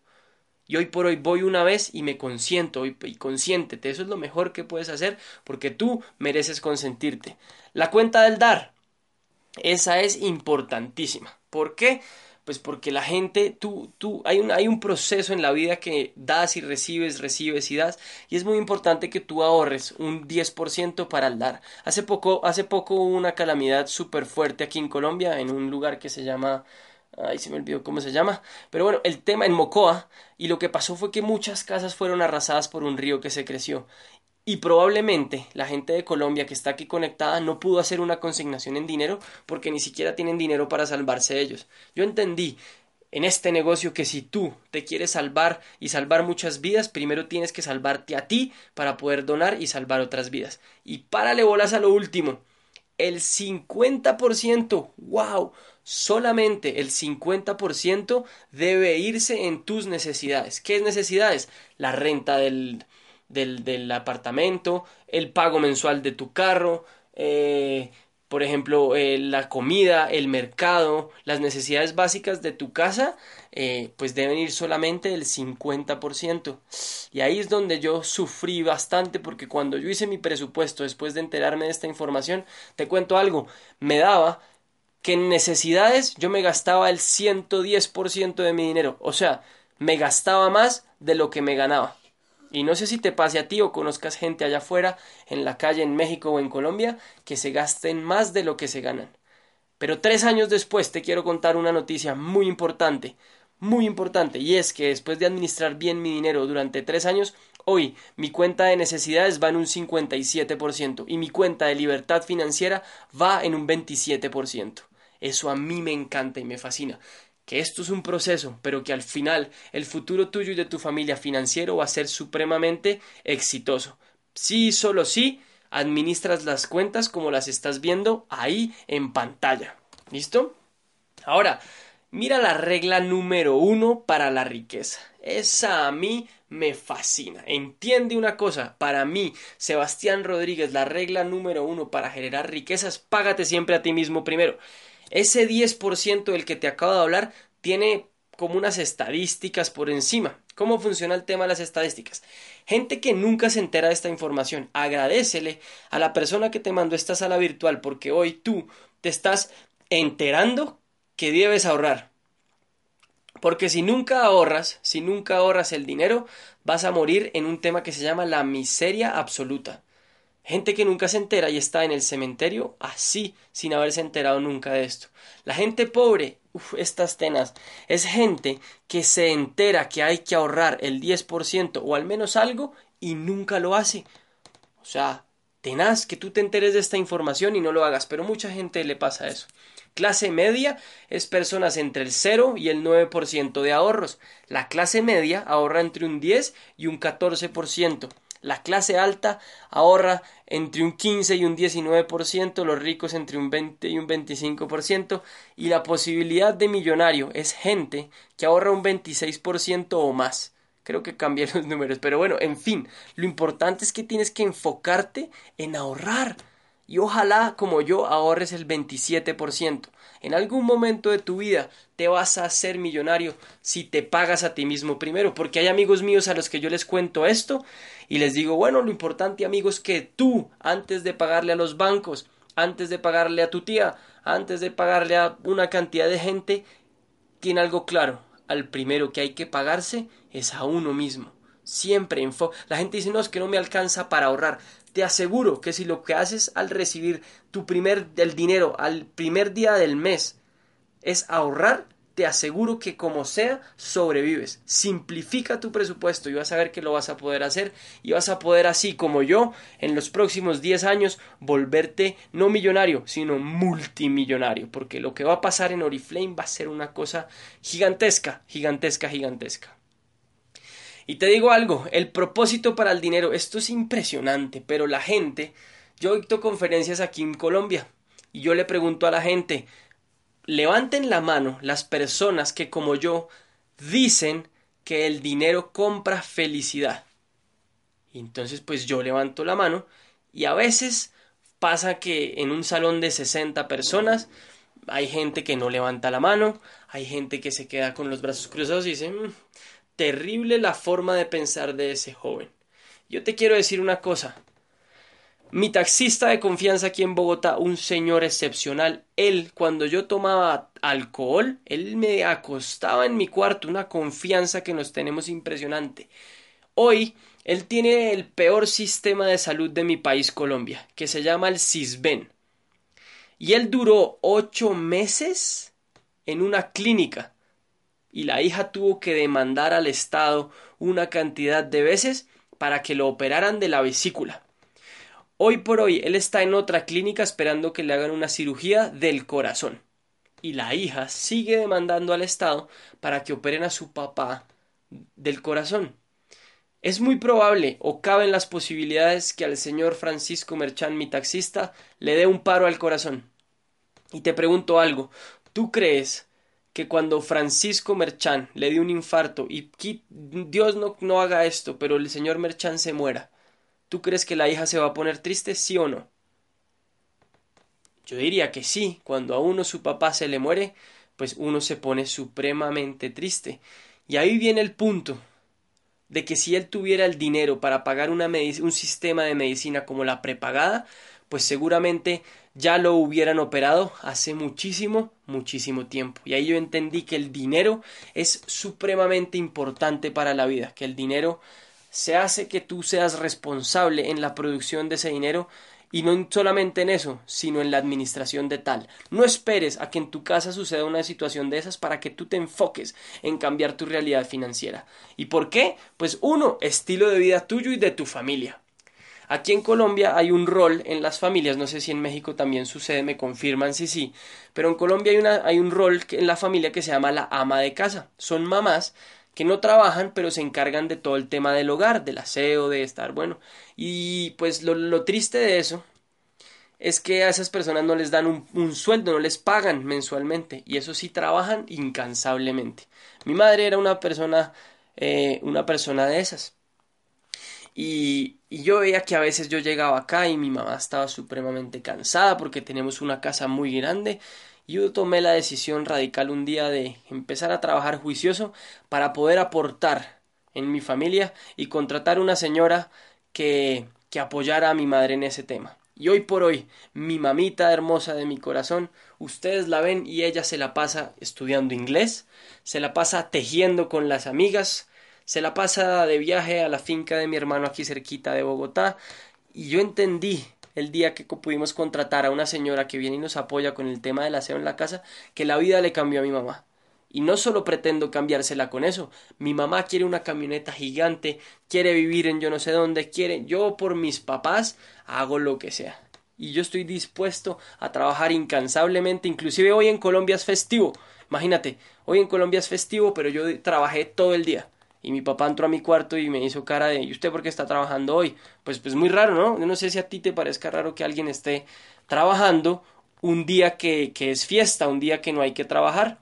Y hoy por hoy voy una vez y me consiento y, y consiéntete, eso es lo mejor que puedes hacer porque tú mereces consentirte. La cuenta del dar, esa es importantísima. ¿Por qué? Pues porque la gente, tú, tú, hay un, hay un proceso en la vida que das y recibes, recibes y das, y es muy importante que tú ahorres un 10% para el dar. Hace poco, hace poco hubo una calamidad súper fuerte aquí en Colombia, en un lugar que se llama Ay, se me olvidó cómo se llama. Pero bueno, el tema en Mocoa. Y lo que pasó fue que muchas casas fueron arrasadas por un río que se creció. Y probablemente la gente de Colombia que está aquí conectada no pudo hacer una consignación en dinero porque ni siquiera tienen dinero para salvarse ellos. Yo entendí en este negocio que si tú te quieres salvar y salvar muchas vidas, primero tienes que salvarte a ti para poder donar y salvar otras vidas. Y párale bolas a lo último. El 50%, wow, solamente el 50% debe irse en tus necesidades. ¿Qué es necesidades? La renta del, del, del apartamento, el pago mensual de tu carro, eh, por ejemplo, eh, la comida, el mercado, las necesidades básicas de tu casa, eh, pues deben ir solamente el 50%. Y ahí es donde yo sufrí bastante porque cuando yo hice mi presupuesto después de enterarme de esta información, te cuento algo, me daba que en necesidades yo me gastaba el 110% de mi dinero, o sea, me gastaba más de lo que me ganaba. Y no sé si te pase a ti o conozcas gente allá afuera, en la calle, en México o en Colombia, que se gasten más de lo que se ganan. Pero tres años después te quiero contar una noticia muy importante, muy importante, y es que después de administrar bien mi dinero durante tres años, hoy mi cuenta de necesidades va en un 57% y mi cuenta de libertad financiera va en un 27%. Eso a mí me encanta y me fascina que esto es un proceso, pero que al final el futuro tuyo y de tu familia financiero va a ser supremamente exitoso. Sí, solo sí, administras las cuentas como las estás viendo ahí en pantalla. ¿Listo? Ahora, Mira la regla número uno para la riqueza. Esa a mí me fascina. Entiende una cosa, para mí, Sebastián Rodríguez, la regla número uno para generar riquezas, págate siempre a ti mismo primero. Ese 10% del que te acabo de hablar tiene como unas estadísticas por encima. ¿Cómo funciona el tema de las estadísticas? Gente que nunca se entera de esta información, agradecele a la persona que te mandó esta sala virtual porque hoy tú te estás enterando que debes ahorrar. Porque si nunca ahorras, si nunca ahorras el dinero, vas a morir en un tema que se llama la miseria absoluta. Gente que nunca se entera y está en el cementerio así, sin haberse enterado nunca de esto. La gente pobre, uf, estas tenas, es gente que se entera que hay que ahorrar el 10% o al menos algo y nunca lo hace. O sea, tenaz que tú te enteres de esta información y no lo hagas, pero mucha gente le pasa eso. Clase media es personas entre el 0 y el 9% de ahorros. La clase media ahorra entre un 10 y un 14%. La clase alta ahorra entre un 15 y un 19%, los ricos entre un 20 y un 25%, y la posibilidad de millonario es gente que ahorra un 26% o más. Creo que cambié los números, pero bueno, en fin, lo importante es que tienes que enfocarte en ahorrar y ojalá como yo ahorres el 27%. En algún momento de tu vida te vas a hacer millonario si te pagas a ti mismo primero, porque hay amigos míos a los que yo les cuento esto y les digo, bueno, lo importante amigos es que tú, antes de pagarle a los bancos, antes de pagarle a tu tía, antes de pagarle a una cantidad de gente, tiene algo claro, al primero que hay que pagarse es a uno mismo. Siempre La gente dice, no, es que no me alcanza para ahorrar. Te aseguro que si lo que haces al recibir tu primer del dinero al primer día del mes es ahorrar, te aseguro que como sea sobrevives. Simplifica tu presupuesto y vas a ver que lo vas a poder hacer y vas a poder así como yo en los próximos 10 años volverte no millonario, sino multimillonario, porque lo que va a pasar en Oriflame va a ser una cosa gigantesca, gigantesca, gigantesca. Y te digo algo, el propósito para el dinero, esto es impresionante, pero la gente, yo dicto conferencias aquí en Colombia y yo le pregunto a la gente, levanten la mano las personas que como yo dicen que el dinero compra felicidad. Y entonces pues yo levanto la mano y a veces pasa que en un salón de 60 personas hay gente que no levanta la mano, hay gente que se queda con los brazos cruzados y dice, mm, terrible la forma de pensar de ese joven. Yo te quiero decir una cosa. Mi taxista de confianza aquí en Bogotá, un señor excepcional, él cuando yo tomaba alcohol, él me acostaba en mi cuarto, una confianza que nos tenemos impresionante. Hoy, él tiene el peor sistema de salud de mi país, Colombia, que se llama el CISBEN. Y él duró ocho meses en una clínica y la hija tuvo que demandar al Estado una cantidad de veces para que lo operaran de la vesícula. Hoy por hoy él está en otra clínica esperando que le hagan una cirugía del corazón. Y la hija sigue demandando al Estado para que operen a su papá del corazón. Es muy probable o caben las posibilidades que al señor Francisco Merchán, mi taxista, le dé un paro al corazón. Y te pregunto algo, ¿tú crees que cuando Francisco Merchán le dio un infarto y Dios no, no haga esto, pero el señor Merchán se muera, ¿tú crees que la hija se va a poner triste, sí o no? Yo diría que sí, cuando a uno su papá se le muere, pues uno se pone supremamente triste. Y ahí viene el punto de que si él tuviera el dinero para pagar una un sistema de medicina como la prepagada, pues seguramente ya lo hubieran operado hace muchísimo, muchísimo tiempo. Y ahí yo entendí que el dinero es supremamente importante para la vida, que el dinero se hace que tú seas responsable en la producción de ese dinero y no solamente en eso, sino en la administración de tal. No esperes a que en tu casa suceda una situación de esas para que tú te enfoques en cambiar tu realidad financiera. ¿Y por qué? Pues uno, estilo de vida tuyo y de tu familia. Aquí en Colombia hay un rol en las familias, no sé si en México también sucede, me confirman si sí, pero en Colombia hay, una, hay un rol en la familia que se llama la ama de casa. Son mamás que no trabajan, pero se encargan de todo el tema del hogar, del aseo, de estar bueno. Y pues lo, triste de eso es que a esas personas no les dan un, sueldo, no les pagan mensualmente y eso sí trabajan incansablemente. Mi madre era una persona, eh, una persona de esas. Y, y, yo veía que a veces yo llegaba acá y mi mamá estaba supremamente cansada porque tenemos una casa muy grande. Y yo tomé la decisión radical un día de empezar a trabajar juicioso para poder aportar en mi familia y contratar una señora que, que apoyara a mi madre en ese tema. Y hoy por hoy, mi mamita hermosa de mi corazón, ustedes la ven y ella se la pasa estudiando inglés, se la pasa tejiendo con las amigas, se la pasa de viaje a la finca de mi hermano aquí cerquita de Bogotá. Y yo entendí el día que pudimos contratar a una señora que viene y nos apoya con el tema del aseo en la casa, que la vida le cambió a mi mamá. Y no solo pretendo cambiársela con eso. Mi mamá quiere una camioneta gigante, quiere vivir en yo no sé dónde, quiere. Yo por mis papás hago lo que sea. Y yo estoy dispuesto a trabajar incansablemente. Inclusive hoy en Colombia es festivo. Imagínate, hoy en Colombia es festivo, pero yo trabajé todo el día. Y mi papá entró a mi cuarto y me hizo cara de ¿y usted por qué está trabajando hoy? Pues pues muy raro, ¿no? Yo no sé si a ti te parezca raro que alguien esté trabajando un día que, que es fiesta, un día que no hay que trabajar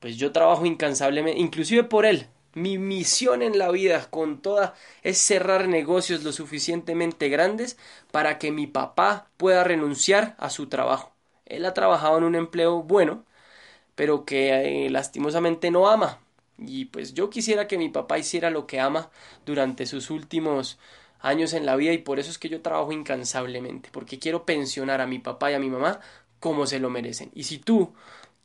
pues yo trabajo incansablemente, inclusive por él. Mi misión en la vida con toda es cerrar negocios lo suficientemente grandes para que mi papá pueda renunciar a su trabajo. Él ha trabajado en un empleo bueno, pero que eh, lastimosamente no ama. Y pues yo quisiera que mi papá hiciera lo que ama durante sus últimos años en la vida y por eso es que yo trabajo incansablemente, porque quiero pensionar a mi papá y a mi mamá como se lo merecen. Y si tú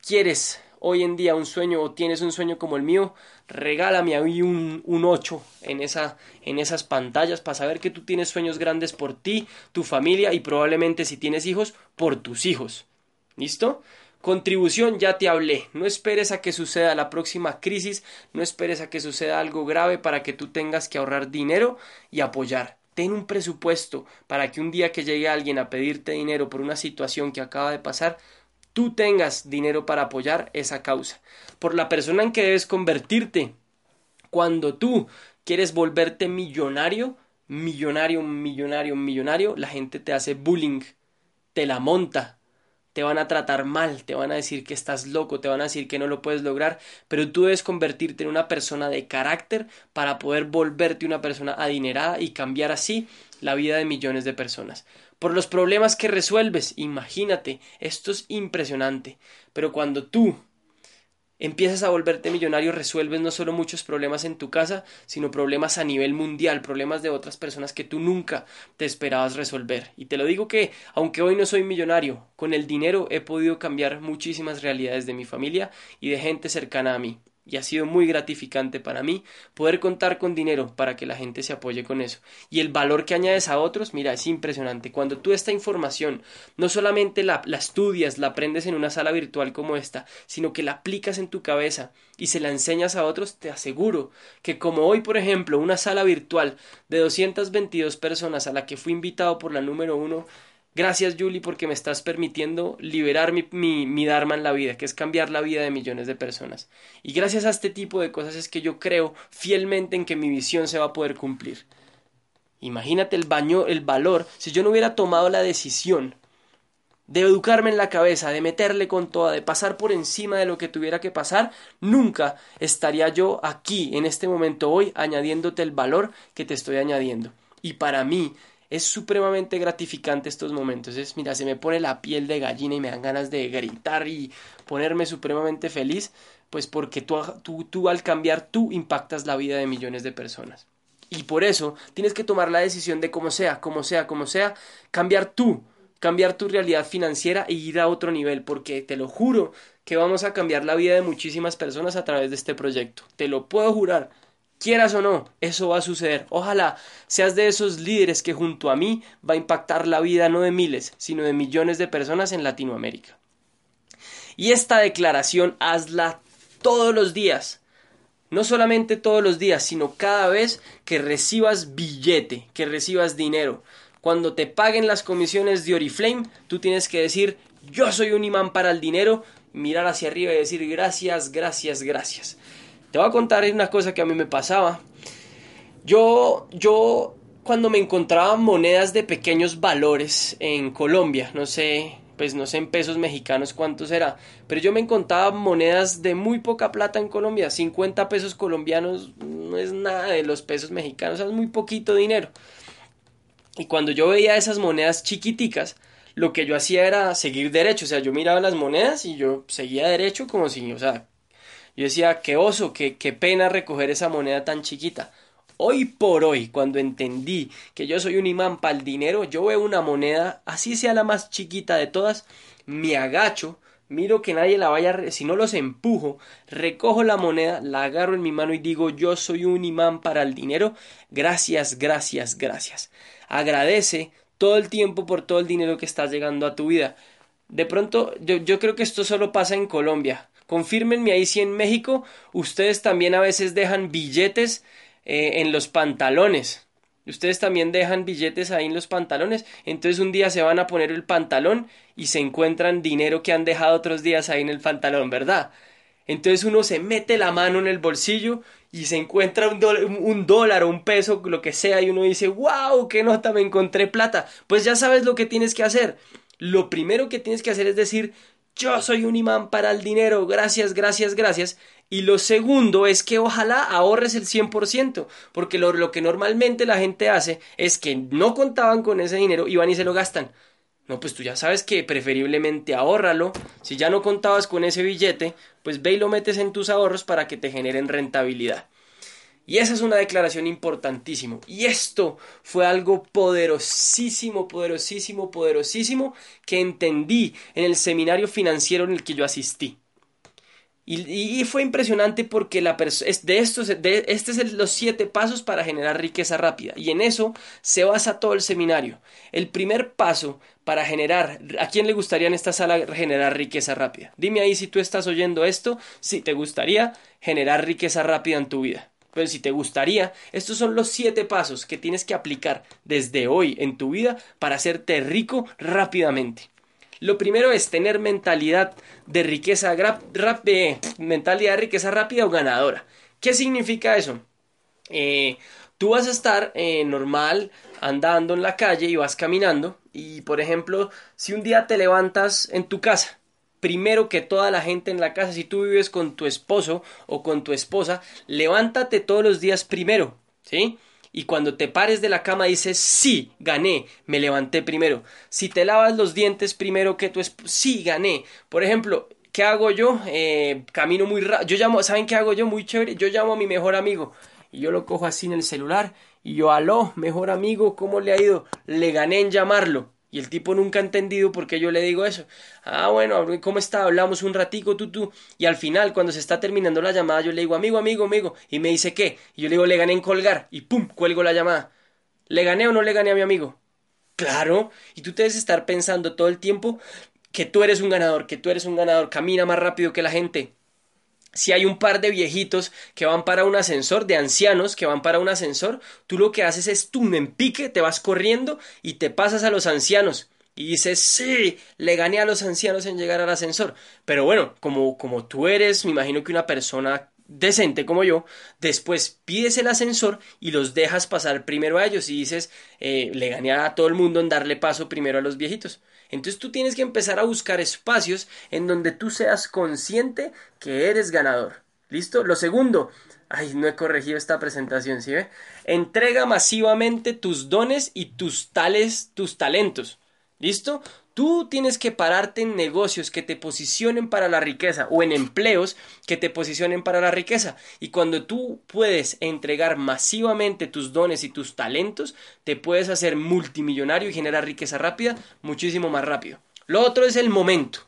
quieres hoy en día un sueño o tienes un sueño como el mío, regálame ahí un, un 8 en, esa, en esas pantallas para saber que tú tienes sueños grandes por ti, tu familia y probablemente si tienes hijos, por tus hijos. ¿Listo? Contribución, ya te hablé. No esperes a que suceda la próxima crisis, no esperes a que suceda algo grave para que tú tengas que ahorrar dinero y apoyar. Ten un presupuesto para que un día que llegue alguien a pedirte dinero por una situación que acaba de pasar, tú tengas dinero para apoyar esa causa, por la persona en que debes convertirte. Cuando tú quieres volverte millonario, millonario, millonario, millonario, la gente te hace bullying, te la monta, te van a tratar mal, te van a decir que estás loco, te van a decir que no lo puedes lograr, pero tú debes convertirte en una persona de carácter para poder volverte una persona adinerada y cambiar así la vida de millones de personas por los problemas que resuelves. Imagínate, esto es impresionante. Pero cuando tú empiezas a volverte millonario, resuelves no solo muchos problemas en tu casa, sino problemas a nivel mundial, problemas de otras personas que tú nunca te esperabas resolver. Y te lo digo que, aunque hoy no soy millonario, con el dinero he podido cambiar muchísimas realidades de mi familia y de gente cercana a mí y ha sido muy gratificante para mí poder contar con dinero para que la gente se apoye con eso. Y el valor que añades a otros, mira, es impresionante. Cuando tú esta información no solamente la, estudias, la aprendes en una sala virtual como esta, sino que la aplicas en tu cabeza y se la enseñas a otros, te aseguro que como hoy, por ejemplo, una sala virtual de 222 personas a la que fui invitado por la número uno Gracias, Julie, porque me estás permitiendo liberar mi, Dharma en la vida, que es cambiar la vida de millones de personas. Y gracias a este tipo de cosas es que yo creo fielmente en que mi visión se va a poder cumplir. Imagínate el baño, el valor, si yo no hubiera tomado la decisión de educarme en la cabeza, de meterle con toda, de pasar por encima de lo que tuviera que pasar, nunca estaría yo aquí, en este momento hoy, añadiéndote el valor que te estoy añadiendo. Y para mí, es supremamente gratificante estos momentos. Es, mira, se me pone la piel de gallina y me dan ganas de gritar y ponerme supremamente feliz, pues porque tú, tú, tú al cambiar tú impactas la vida de millones de personas. Y por eso tienes que tomar la decisión de como sea, como sea, como sea, cambiar tú, cambiar tu realidad financiera e ir a otro nivel, porque te lo juro que vamos a cambiar la vida de muchísimas personas a través de este proyecto. Te lo puedo jurar. Quieras o no, eso va a suceder. Ojalá seas de esos líderes que junto a mí va a impactar la vida no de miles, sino de millones de personas en Latinoamérica. Y esta declaración hazla todos los días. No solamente todos los días, sino cada vez que recibas billete, que recibas dinero. Cuando te paguen las comisiones de Oriflame, tú tienes que decir, yo soy un imán para el dinero, mirar hacia arriba y decir gracias, gracias, gracias. Te voy a contar una cosa que a mí me pasaba. Yo, yo cuando me encontraba monedas de pequeños valores en Colombia, no sé, pues no sé en pesos mexicanos cuánto será, pero yo me encontraba monedas de muy poca plata en Colombia, 50 pesos colombianos no es nada de los pesos mexicanos, es muy poquito dinero. Y cuando yo veía esas monedas chiquiticas, lo que yo hacía era seguir derecho, o sea, yo miraba las monedas y yo seguía derecho como si, o sea, yo decía, qué oso, qué, qué pena recoger esa moneda tan chiquita. Hoy por hoy, cuando entendí que yo soy un imán para el dinero, yo veo una moneda, así sea la más chiquita de todas, me agacho, miro que nadie la vaya, si no los empujo, recojo la moneda, la agarro en mi mano y digo yo soy un imán para el dinero, gracias, gracias, gracias. Agradece todo el tiempo por todo el dinero que está llegando a tu vida. De pronto, yo, yo creo que esto solo pasa en Colombia. Confírmenme ahí si en México ustedes también a veces dejan billetes eh, en los pantalones. Ustedes también dejan billetes ahí en los pantalones. Entonces un día se van a poner el pantalón y se encuentran dinero que han dejado otros días ahí en el pantalón, ¿verdad? Entonces uno se mete la mano en el bolsillo y se encuentra un, un dólar o un peso, lo que sea, y uno dice, wow, qué nota, me encontré plata. Pues ya sabes lo que tienes que hacer. Lo primero que tienes que hacer es decir, yo soy un imán para el dinero, gracias, gracias, gracias. Y lo segundo es que ojalá ahorres el 100%, porque lo, que normalmente la gente hace es que no contaban con ese dinero y van y se lo gastan. No, pues tú ya sabes que preferiblemente ahórralo. Si ya no contabas con ese billete, pues ve y lo metes en tus ahorros para que te generen rentabilidad. Y esa es una declaración importantísima. Y esto fue algo poderosísimo, poderosísimo, poderosísimo que entendí en el seminario financiero en el que yo asistí. Y, fue impresionante porque la de estos, de, este es los siete pasos para generar riqueza rápida. Y en eso se basa todo el seminario. El primer paso para generar, ¿a quién le gustaría en esta sala generar riqueza rápida? Dime ahí si tú estás oyendo esto, si te gustaría generar riqueza rápida en tu vida. Pero si te gustaría, estos son los siete pasos que tienes que aplicar desde hoy en tu vida para hacerte rico rápidamente. Lo primero es tener mentalidad de riqueza, mentalidad de riqueza rápida o ganadora. ¿Qué significa eso? Eh, tú vas a estar eh, normal andando en la calle y vas caminando y por ejemplo si un día te levantas en tu casa primero que toda la gente en la casa si tú vives con tu esposo o con tu esposa levántate todos los días primero ¿sí? y cuando te pares de la cama dices, sí, gané, me levanté primero. Si te lavas los dientes primero que tú, sí, gané. Por ejemplo, ¿qué hago yo? Eh, camino muy rápido. Yo llamo, ¿saben qué hago yo? Muy chévere. Yo llamo a mi mejor amigo y yo lo cojo así en el celular y yo, aló, mejor amigo, ¿cómo le ha ido? Le gané en llamarlo. Y el tipo nunca ha entendido por qué yo le digo eso. Ah, bueno, ¿cómo está? Hablamos un ratico, tú. Y al final, cuando se está terminando la llamada, yo le digo, amigo, amigo, amigo. Y me dice, ¿qué? Y yo le digo, le gané en colgar. Y pum, cuelgo la llamada. ¿Le gané o no le gané a mi amigo? Claro. Y tú debes estar pensando todo el tiempo que tú eres un ganador, que tú eres un ganador. Camina más rápido que la gente si hay un par de viejitos que van para un ascensor, de ancianos que van para un ascensor, tú lo que haces es tú en pique, te vas corriendo y te pasas a los ancianos. Y dices, sí, le gané a los ancianos en llegar al ascensor. Pero bueno, como, como tú eres, me imagino que una persona decente como yo, después pides el ascensor y los dejas pasar primero a ellos y dices, eh, le gané a todo el mundo en darle paso primero a los viejitos. Entonces tú tienes que empezar a buscar espacios en donde tú seas consciente que eres ganador. ¿Listo? Lo segundo, ay, no he corregido esta presentación, ¿sí ve? Entrega masivamente tus dones y tus tales, tus talentos. ¿Listo? Tú tienes que pararte en negocios que te posicionen para la riqueza o en empleos que te posicionen para la riqueza. Y cuando tú puedes entregar masivamente tus dones y tus talentos, te puedes hacer multimillonario y generar riqueza rápida muchísimo más rápido. Lo otro es el momento.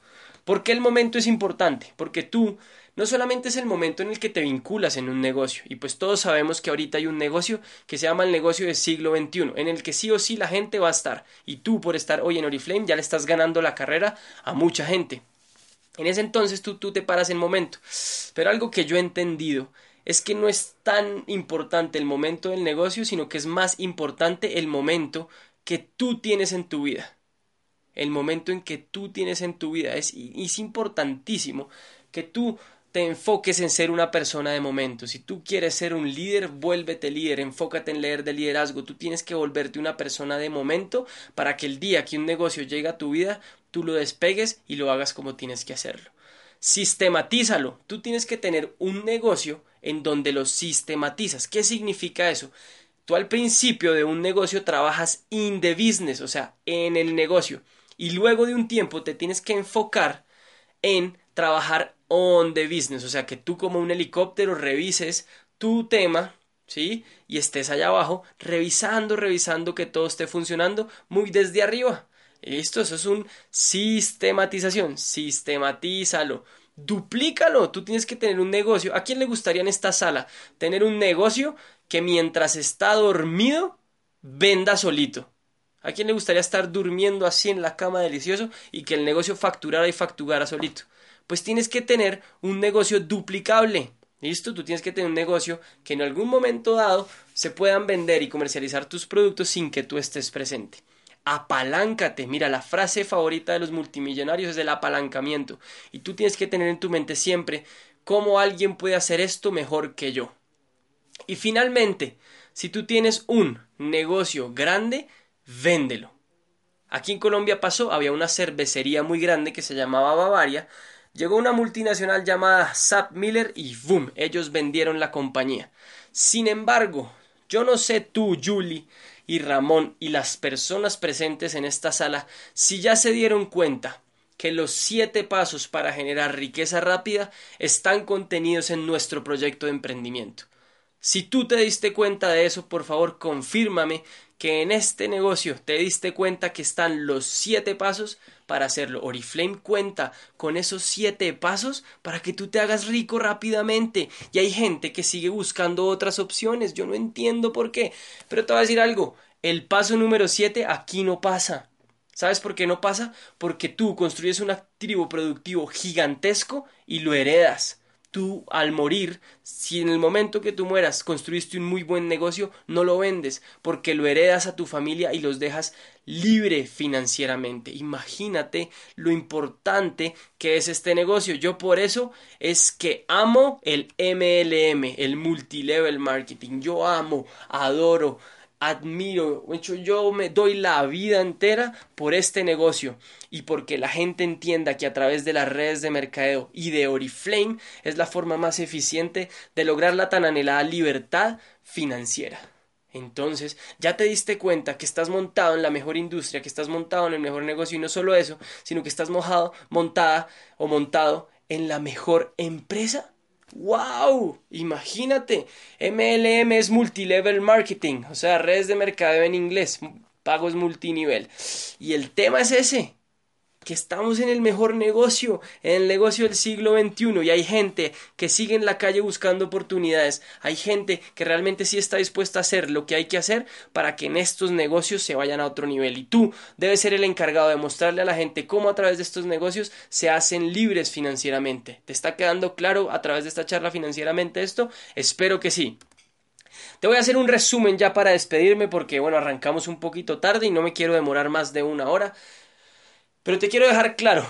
¿Por qué el momento es importante? Porque tú no solamente es el momento en el que te vinculas en un negocio, y pues todos sabemos que ahorita hay un negocio que se llama el negocio del siglo XXI, en el que sí o sí la gente va a estar, y tú por estar hoy en Oriflame ya le estás ganando la carrera a mucha gente. En ese entonces tú, tú te paras en momento. Pero algo que yo he entendido es que no es tan importante el momento del negocio, sino que es más importante el momento que tú tienes en tu vida. El momento en que tú tienes en tu vida. Es, es importantísimo que tú te enfoques en ser una persona de momento. Si tú quieres ser un líder, vuélvete líder, enfócate en leer de liderazgo. Tú tienes que volverte una persona de momento para que el día que un negocio llegue a tu vida, tú lo despegues y lo hagas como tienes que hacerlo. Sistematízalo. Tú tienes que tener un negocio en donde lo sistematizas. ¿Qué significa eso? Tú al principio de un negocio trabajas in the business, o sea, en el negocio. Y luego de un tiempo te tienes que enfocar en trabajar on the business, o sea, que tú como un helicóptero revises tu tema, ¿sí? Y estés allá abajo revisando, revisando que todo esté funcionando muy desde arriba. Listo, eso es un sistematización, sistematízalo, duplícalo, tú tienes que tener un negocio. ¿A quién le gustaría en esta sala tener un negocio que mientras está dormido venda solito? ¿A quién le gustaría estar durmiendo así en la cama delicioso y que el negocio facturara y facturara solito? Pues tienes que tener un negocio duplicable. ¿Listo? Tú tienes que tener un negocio que en algún momento dado se puedan vender y comercializar tus productos sin que tú estés presente. Apaláncate. Mira, la frase favorita de los multimillonarios es el apalancamiento. Y tú tienes que tener en tu mente siempre cómo alguien puede hacer esto mejor que yo. Y finalmente, si tú tienes un negocio grande, véndelo. Aquí en Colombia pasó, había una cervecería muy grande que se llamaba Bavaria. Llegó una multinacional llamada Sap Miller y ¡boom! Ellos vendieron la compañía. Sin embargo, yo no sé tú, Julie y Ramón y las personas presentes en esta sala si ya se dieron cuenta que los siete pasos para generar riqueza rápida están contenidos en nuestro proyecto de emprendimiento. Si tú te diste cuenta de eso, por favor, confírmame que en este negocio te diste cuenta que están los siete pasos para hacerlo. Oriflame cuenta con esos siete pasos para que tú te hagas rico rápidamente. Y hay gente que sigue buscando otras opciones. Yo no entiendo por qué. Pero te voy a decir algo. El paso número siete aquí no pasa. ¿Sabes por qué no pasa? Porque tú construyes un activo productivo gigantesco y lo heredas tú al morir, si en el momento que tú mueras construiste un muy buen negocio, no lo vendes porque lo heredas a tu familia y los dejas libre financieramente. Imagínate lo importante que es este negocio. Yo por eso es que amo el MLM, el multilevel marketing. Yo amo, adoro admiro, hecho, yo me doy la vida entera por este negocio y porque la gente entienda que a través de las redes de mercadeo y de Oriflame es la forma más eficiente de lograr la tan anhelada libertad financiera. Entonces, ya te diste cuenta que estás montado en la mejor industria, que estás montado en el mejor negocio y no solo eso, sino que estás mojado, montada o montado en la mejor empresa. ¡Wow! Imagínate, MLM es multilevel marketing, o sea, redes de mercadeo en inglés, pagos multinivel. Y el tema es ese, que estamos en el mejor negocio, en el negocio del siglo XXI y hay gente que sigue en la calle buscando oportunidades, hay gente que realmente sí está dispuesta a hacer lo que hay que hacer para que en estos negocios se vayan a otro nivel y tú debes ser el encargado de mostrarle a la gente cómo a través de estos negocios se hacen libres financieramente. ¿Te está quedando claro a través de esta charla financieramente esto? Espero que sí. Te voy a hacer un resumen ya para despedirme porque bueno, arrancamos un poquito tarde y no me quiero demorar más de una hora. Pero te quiero dejar claro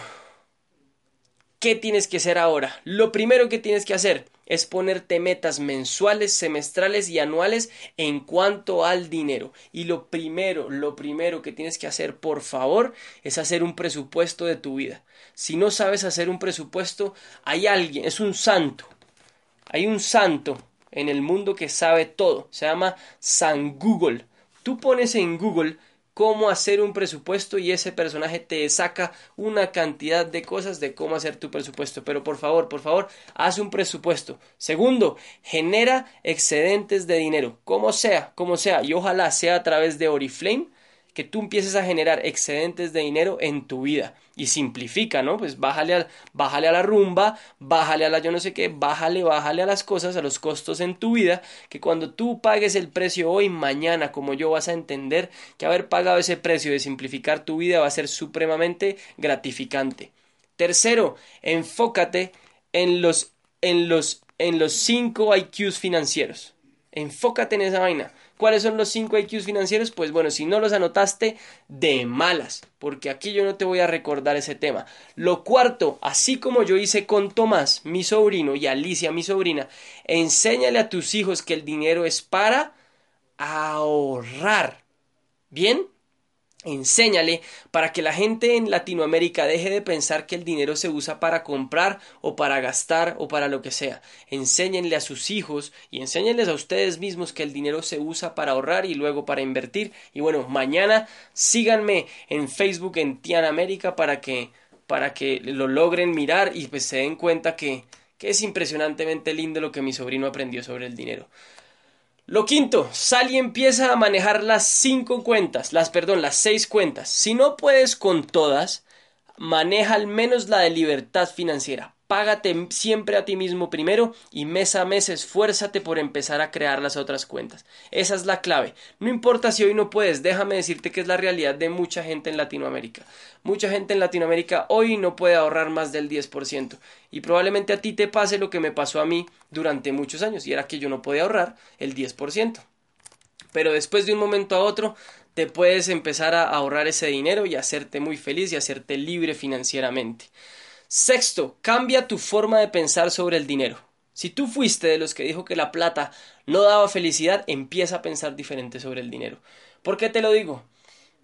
qué tienes que hacer ahora. Lo primero que tienes que hacer es ponerte metas mensuales, semestrales y anuales en cuanto al dinero. Y lo primero, lo primero que tienes que hacer, por favor, es hacer un presupuesto de tu vida. Si no sabes hacer un presupuesto, hay alguien, es un santo. Hay un santo en el mundo que sabe todo. Se llama San Google. Tú pones en Google cómo hacer un presupuesto y ese personaje te saca una cantidad de cosas de cómo hacer tu presupuesto. Pero por favor, por favor, haz un presupuesto. Segundo, genera excedentes de dinero, como sea, como sea, y ojalá sea a través de Oriflame que tú empieces a generar excedentes de dinero en tu vida y simplifica, ¿no? Pues bájale a, bájale a la rumba, bájale a la yo no sé qué, bájale, bájale a las cosas, a los costos en tu vida, que cuando tú pagues el precio hoy, mañana, como yo, vas a entender que haber pagado ese precio de simplificar tu vida va a ser supremamente gratificante. Tercero, enfócate en los, en los, en los cinco IQs financieros. Enfócate en esa vaina. Cuáles son los 5 IQs financieros? Pues bueno, si no los anotaste, de malas, porque aquí yo no te voy a recordar ese tema. Lo cuarto, así como yo hice con Tomás, mi sobrino, y Alicia, mi sobrina, enséñale a tus hijos que el dinero es para ahorrar. ¿Bien? Enséñale para que la gente en Latinoamérica deje de pensar que el dinero se usa para comprar o para gastar o para lo que sea. Enséñenle a sus hijos y enséñenles a ustedes mismos que el dinero se usa para ahorrar y luego para invertir. Y bueno, mañana síganme en Facebook en Tian América para que para que lo logren mirar y pues se den cuenta que, que es impresionantemente lindo lo que mi sobrino aprendió sobre el dinero. Lo quinto, sal y empieza a manejar las cinco cuentas, las perdón, las seis cuentas. Si no puedes con todas, maneja al menos la de libertad financiera. Págate siempre a ti mismo primero y mes a mes esfuérzate por empezar a crear las otras cuentas. Esa es la clave. No importa si hoy no puedes, déjame decirte que es la realidad de mucha gente en Latinoamérica. Mucha gente en Latinoamérica hoy no puede ahorrar más del 10% y probablemente a ti te pase lo que me pasó a mí durante muchos años y era que yo no podía ahorrar el 10%. Pero después de un momento a otro te puedes empezar a ahorrar ese dinero y hacerte muy feliz y hacerte libre financieramente. Sexto, cambia tu forma de pensar sobre el dinero. Si tú fuiste de los que dijo que la plata no daba felicidad, empieza a pensar diferente sobre el dinero. ¿Por qué te lo digo?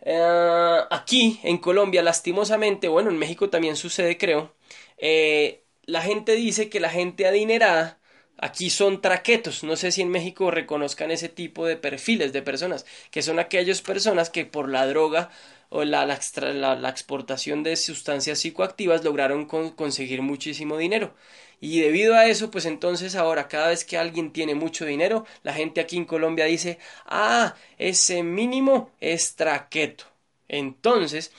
Eh, aquí, en Colombia, lastimosamente, bueno, en México también sucede, creo, eh, la gente dice que la gente adinerada Aquí son traquetos. No sé si en México reconozcan ese tipo de perfiles de personas, que son aquellas personas que por la droga o la, la, exportación de sustancias psicoactivas lograron conseguir muchísimo dinero. Y debido a eso, pues entonces ahora cada vez que alguien tiene mucho dinero, la gente aquí en Colombia dice, ah, ese mínimo es traqueto. Entonces,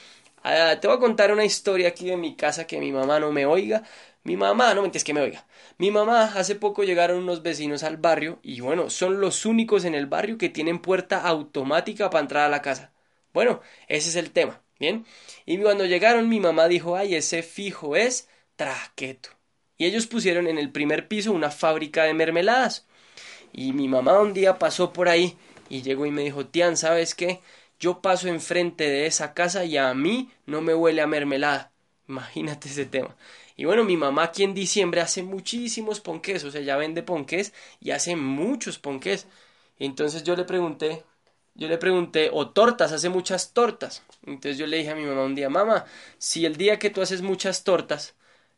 ah, te voy a contar una historia aquí de mi casa que mi mamá no me oiga. Mi mamá, no mentes que me oiga. Mi mamá, hace poco llegaron unos vecinos al barrio y bueno, son los únicos en el barrio que tienen puerta automática para entrar a la casa. Bueno, ese es el tema, ¿bien? Y cuando llegaron mi mamá dijo, ay, ese fijo es traqueto. Y ellos pusieron en el primer piso una fábrica de mermeladas. Y mi mamá un día pasó por ahí y llegó y me dijo, Tian, ¿sabes qué? Yo paso enfrente de esa casa y a mí no me huele a mermelada. Imagínate ese tema. Y bueno, mi mamá aquí en diciembre hace muchísimos ponques, o sea, ya vende ponques y hace muchos ponques. Entonces yo le pregunté, yo le pregunté, o tortas, hace muchas tortas. Entonces yo le dije a mi mamá un día, mamá, si el día que tú haces muchas tortas,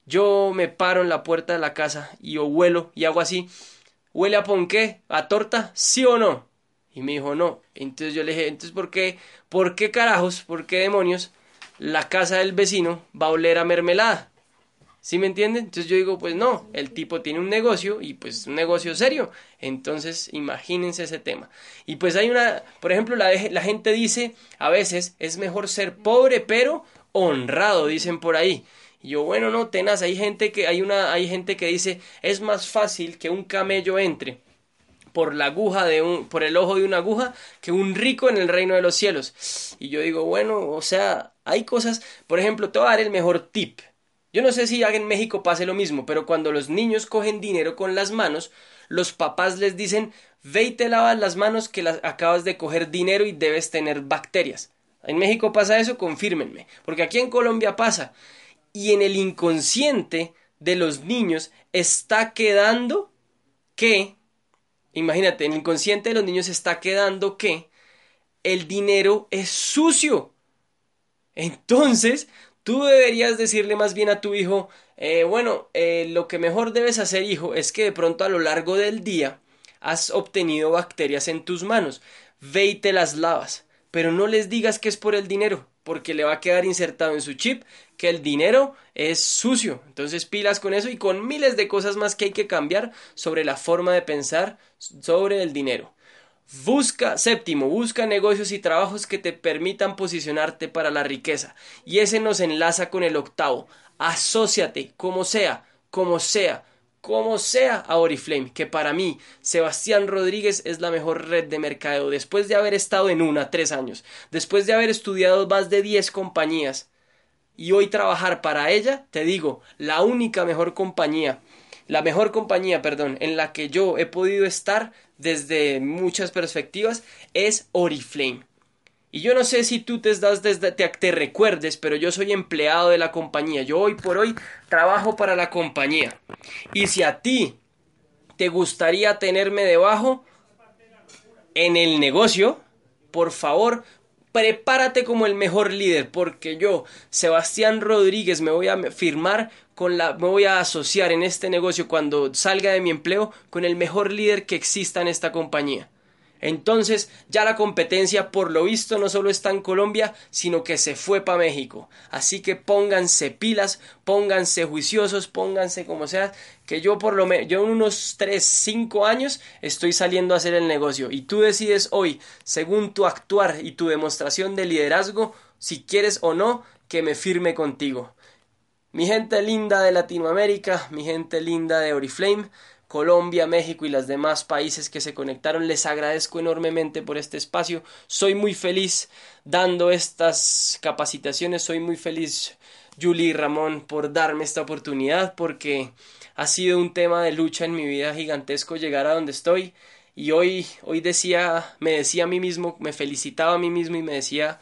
yo me paro en la puerta de la casa y yo huelo y hago así, ¿huele a ponqué? ¿A torta? ¿Sí o no? Y me dijo, no. Entonces yo le dije, entonces ¿por qué? ¿Por qué carajos? ¿Por qué demonios? La casa del vecino va a oler a mermelada. ¿Sí me entienden? Entonces yo digo, pues no, el tipo tiene un negocio y pues un negocio serio. Entonces imagínense ese tema. Y pues hay una, por ejemplo, la, la gente dice, a veces es mejor ser pobre pero honrado, dicen por ahí. Y yo, bueno, no, tenaz, hay gente que, hay una, hay gente que dice, es más fácil que un camello entre por la aguja de un, por el ojo de una aguja, que un rico en el reino de los cielos. Y yo digo, bueno, o sea, hay cosas, por ejemplo, te voy a dar el mejor tip. Yo no sé si en México pase lo mismo, pero cuando los niños cogen dinero con las manos, los papás les dicen, ve y te lavas las manos que acabas de coger dinero y debes tener bacterias. En México pasa eso, confírmenme, porque aquí en Colombia pasa. Y en el inconsciente de los niños está quedando que, imagínate, en el inconsciente de los niños está quedando que el dinero es sucio. Entonces, Tú deberías decirle más bien a tu hijo, eh, bueno, eh, lo que mejor debes hacer, hijo, es que de pronto a lo largo del día has obtenido bacterias en tus manos. Ve y te las lavas. Pero no les digas que es por el dinero, porque le va a quedar insertado en su chip que el dinero es sucio. Entonces pilas con eso y con miles de cosas más que hay que cambiar sobre la forma de pensar sobre el dinero. Busca, séptimo, busca negocios y trabajos que te permitan posicionarte para la riqueza. Y ese nos enlaza con el octavo. Asociate, como sea, como sea, como sea a Oriflame, que para mí, Sebastián Rodríguez es la mejor red de mercadeo. Después de haber estado en una tres años, después de haber estudiado más de diez compañías y hoy trabajar para ella, te digo, la única mejor compañía la mejor compañía, perdón, en la que yo he podido estar desde muchas perspectivas es Oriflame. Y yo no sé si tú te, das desde, te, te, recuerdes, pero yo soy empleado de la compañía. Yo hoy por hoy trabajo para la compañía. Y si a ti te gustaría tenerme debajo en el negocio, por favor, prepárate como el mejor líder, porque yo, Sebastián Rodríguez, me voy a firmar con la, me voy a asociar en este negocio cuando salga de mi empleo con el mejor líder que exista en esta compañía. Entonces ya la competencia por lo visto no solo está en Colombia, sino que se fue para México. Así que pónganse pilas, pónganse juiciosos, pónganse como sea, que yo por lo menos, yo en unos 3, 5 años estoy saliendo a hacer el negocio. Y tú decides hoy, según tu actuar y tu demostración de liderazgo, si quieres o no, que me firme contigo. Mi gente linda de Latinoamérica, mi gente linda de Oriflame, Colombia, México y los demás países que se conectaron. Les agradezco enormemente por este espacio. Soy muy feliz dando estas capacitaciones. Soy muy feliz, Julie y Ramón, por darme esta oportunidad porque ha sido un tema de lucha en mi vida gigantesco llegar a donde estoy. Y hoy, hoy decía, me decía a mí mismo, me felicitaba a mí mismo y me decía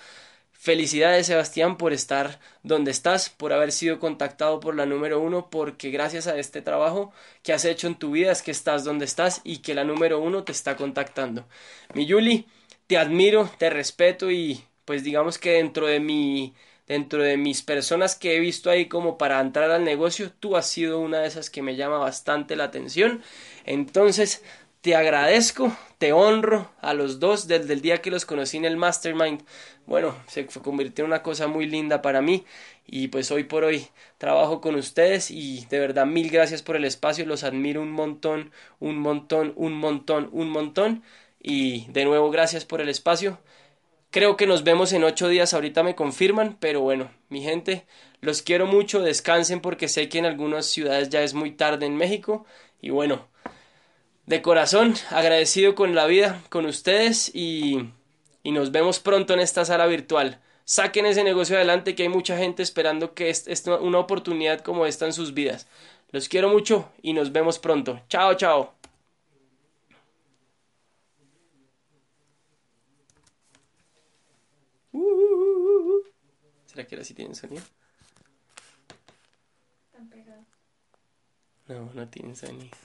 Felicidades Sebastián por estar donde estás, por haber sido contactado por la número uno, porque gracias a este trabajo que has hecho en tu vida es que estás donde estás y que la número uno te está contactando. Mi Yuli, te admiro, te respeto y pues digamos que dentro de mi dentro de mis personas que he visto ahí como para entrar al negocio, tú has sido una de esas que me llama bastante la atención. Entonces, te agradezco, te honro a los dos desde el día que los conocí en el Mastermind. Bueno, se convirtió en una cosa muy linda para mí y pues hoy por hoy trabajo con ustedes y de verdad mil gracias por el espacio, los admiro un montón, un montón, un montón, un montón y de nuevo gracias por el espacio. Creo que nos vemos en ocho días, ahorita me confirman, pero bueno, mi gente, los quiero mucho, descansen porque sé que en algunas ciudades ya es muy tarde en México y bueno, de corazón agradecido con la vida, con ustedes y, y nos vemos pronto en esta sala virtual. Saquen ese negocio adelante que hay mucha gente esperando que es, es una oportunidad como esta en sus vidas. Los quiero mucho y nos vemos pronto. Chao, chao. ¿Será que ahora sí tienen sonido? No, no tienen sonido.